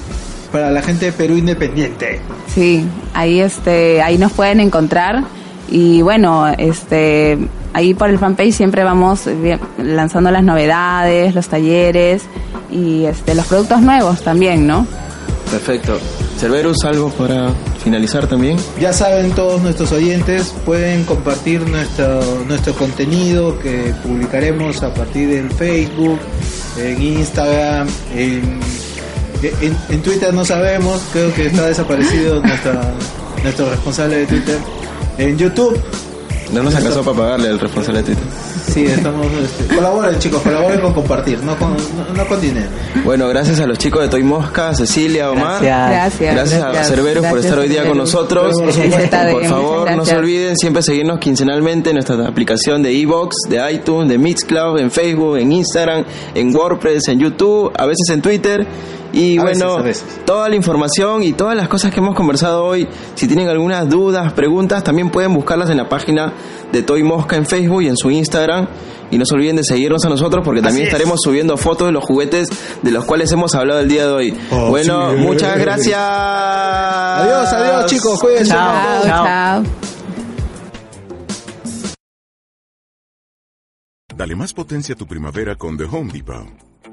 para la gente de Perú Independiente. Sí, ahí este, ahí nos pueden encontrar y bueno, este, ahí por el fanpage siempre vamos lanzando las novedades, los talleres y este, los productos nuevos también, ¿no? Perfecto. Cerberus, algo para finalizar también. Ya saben todos nuestros oyentes, pueden compartir nuestro, nuestro contenido que publicaremos a partir del Facebook, en Instagram, en, En, Twitter no sabemos, creo que está desaparecido *laughs* nuestra, nuestro responsable de Twitter. En YouTube, No nos alcanzó para pagarle al responsable de Twitter. sí, estamos. Este, colaboren, chicos, colaboren con compartir, no con, no, no con dinero. Bueno, gracias a los chicos de Toy Mosca, Cecilia, Omar. Gracias. Gracias. Gracias a Cerberus por estar hoy día con nosotros. Por favor, no se olviden siempre seguirnos quincenalmente en nuestra aplicación de iBox, de iTunes, de Mixcloud, en Facebook, en Instagram, en WordPress, en YouTube, a veces en Twitter. Y A bueno, veces, a veces. toda la información y todas las cosas que hemos conversado hoy, si tienen algunas dudas, preguntas, también pueden buscarlas en la página de Toy Mosca en Facebook y en su Instagram. Y no se olviden de seguirnos a nosotros porque también estaremos subiendo fotos de los juguetes de los cuales hemos hablado el día de hoy. Oh, bueno, sí. muchas gracias. Adiós, adiós, chicos, cuídense. Chao. Chao, chao. Dale más potencia a tu primavera con The Home Depot.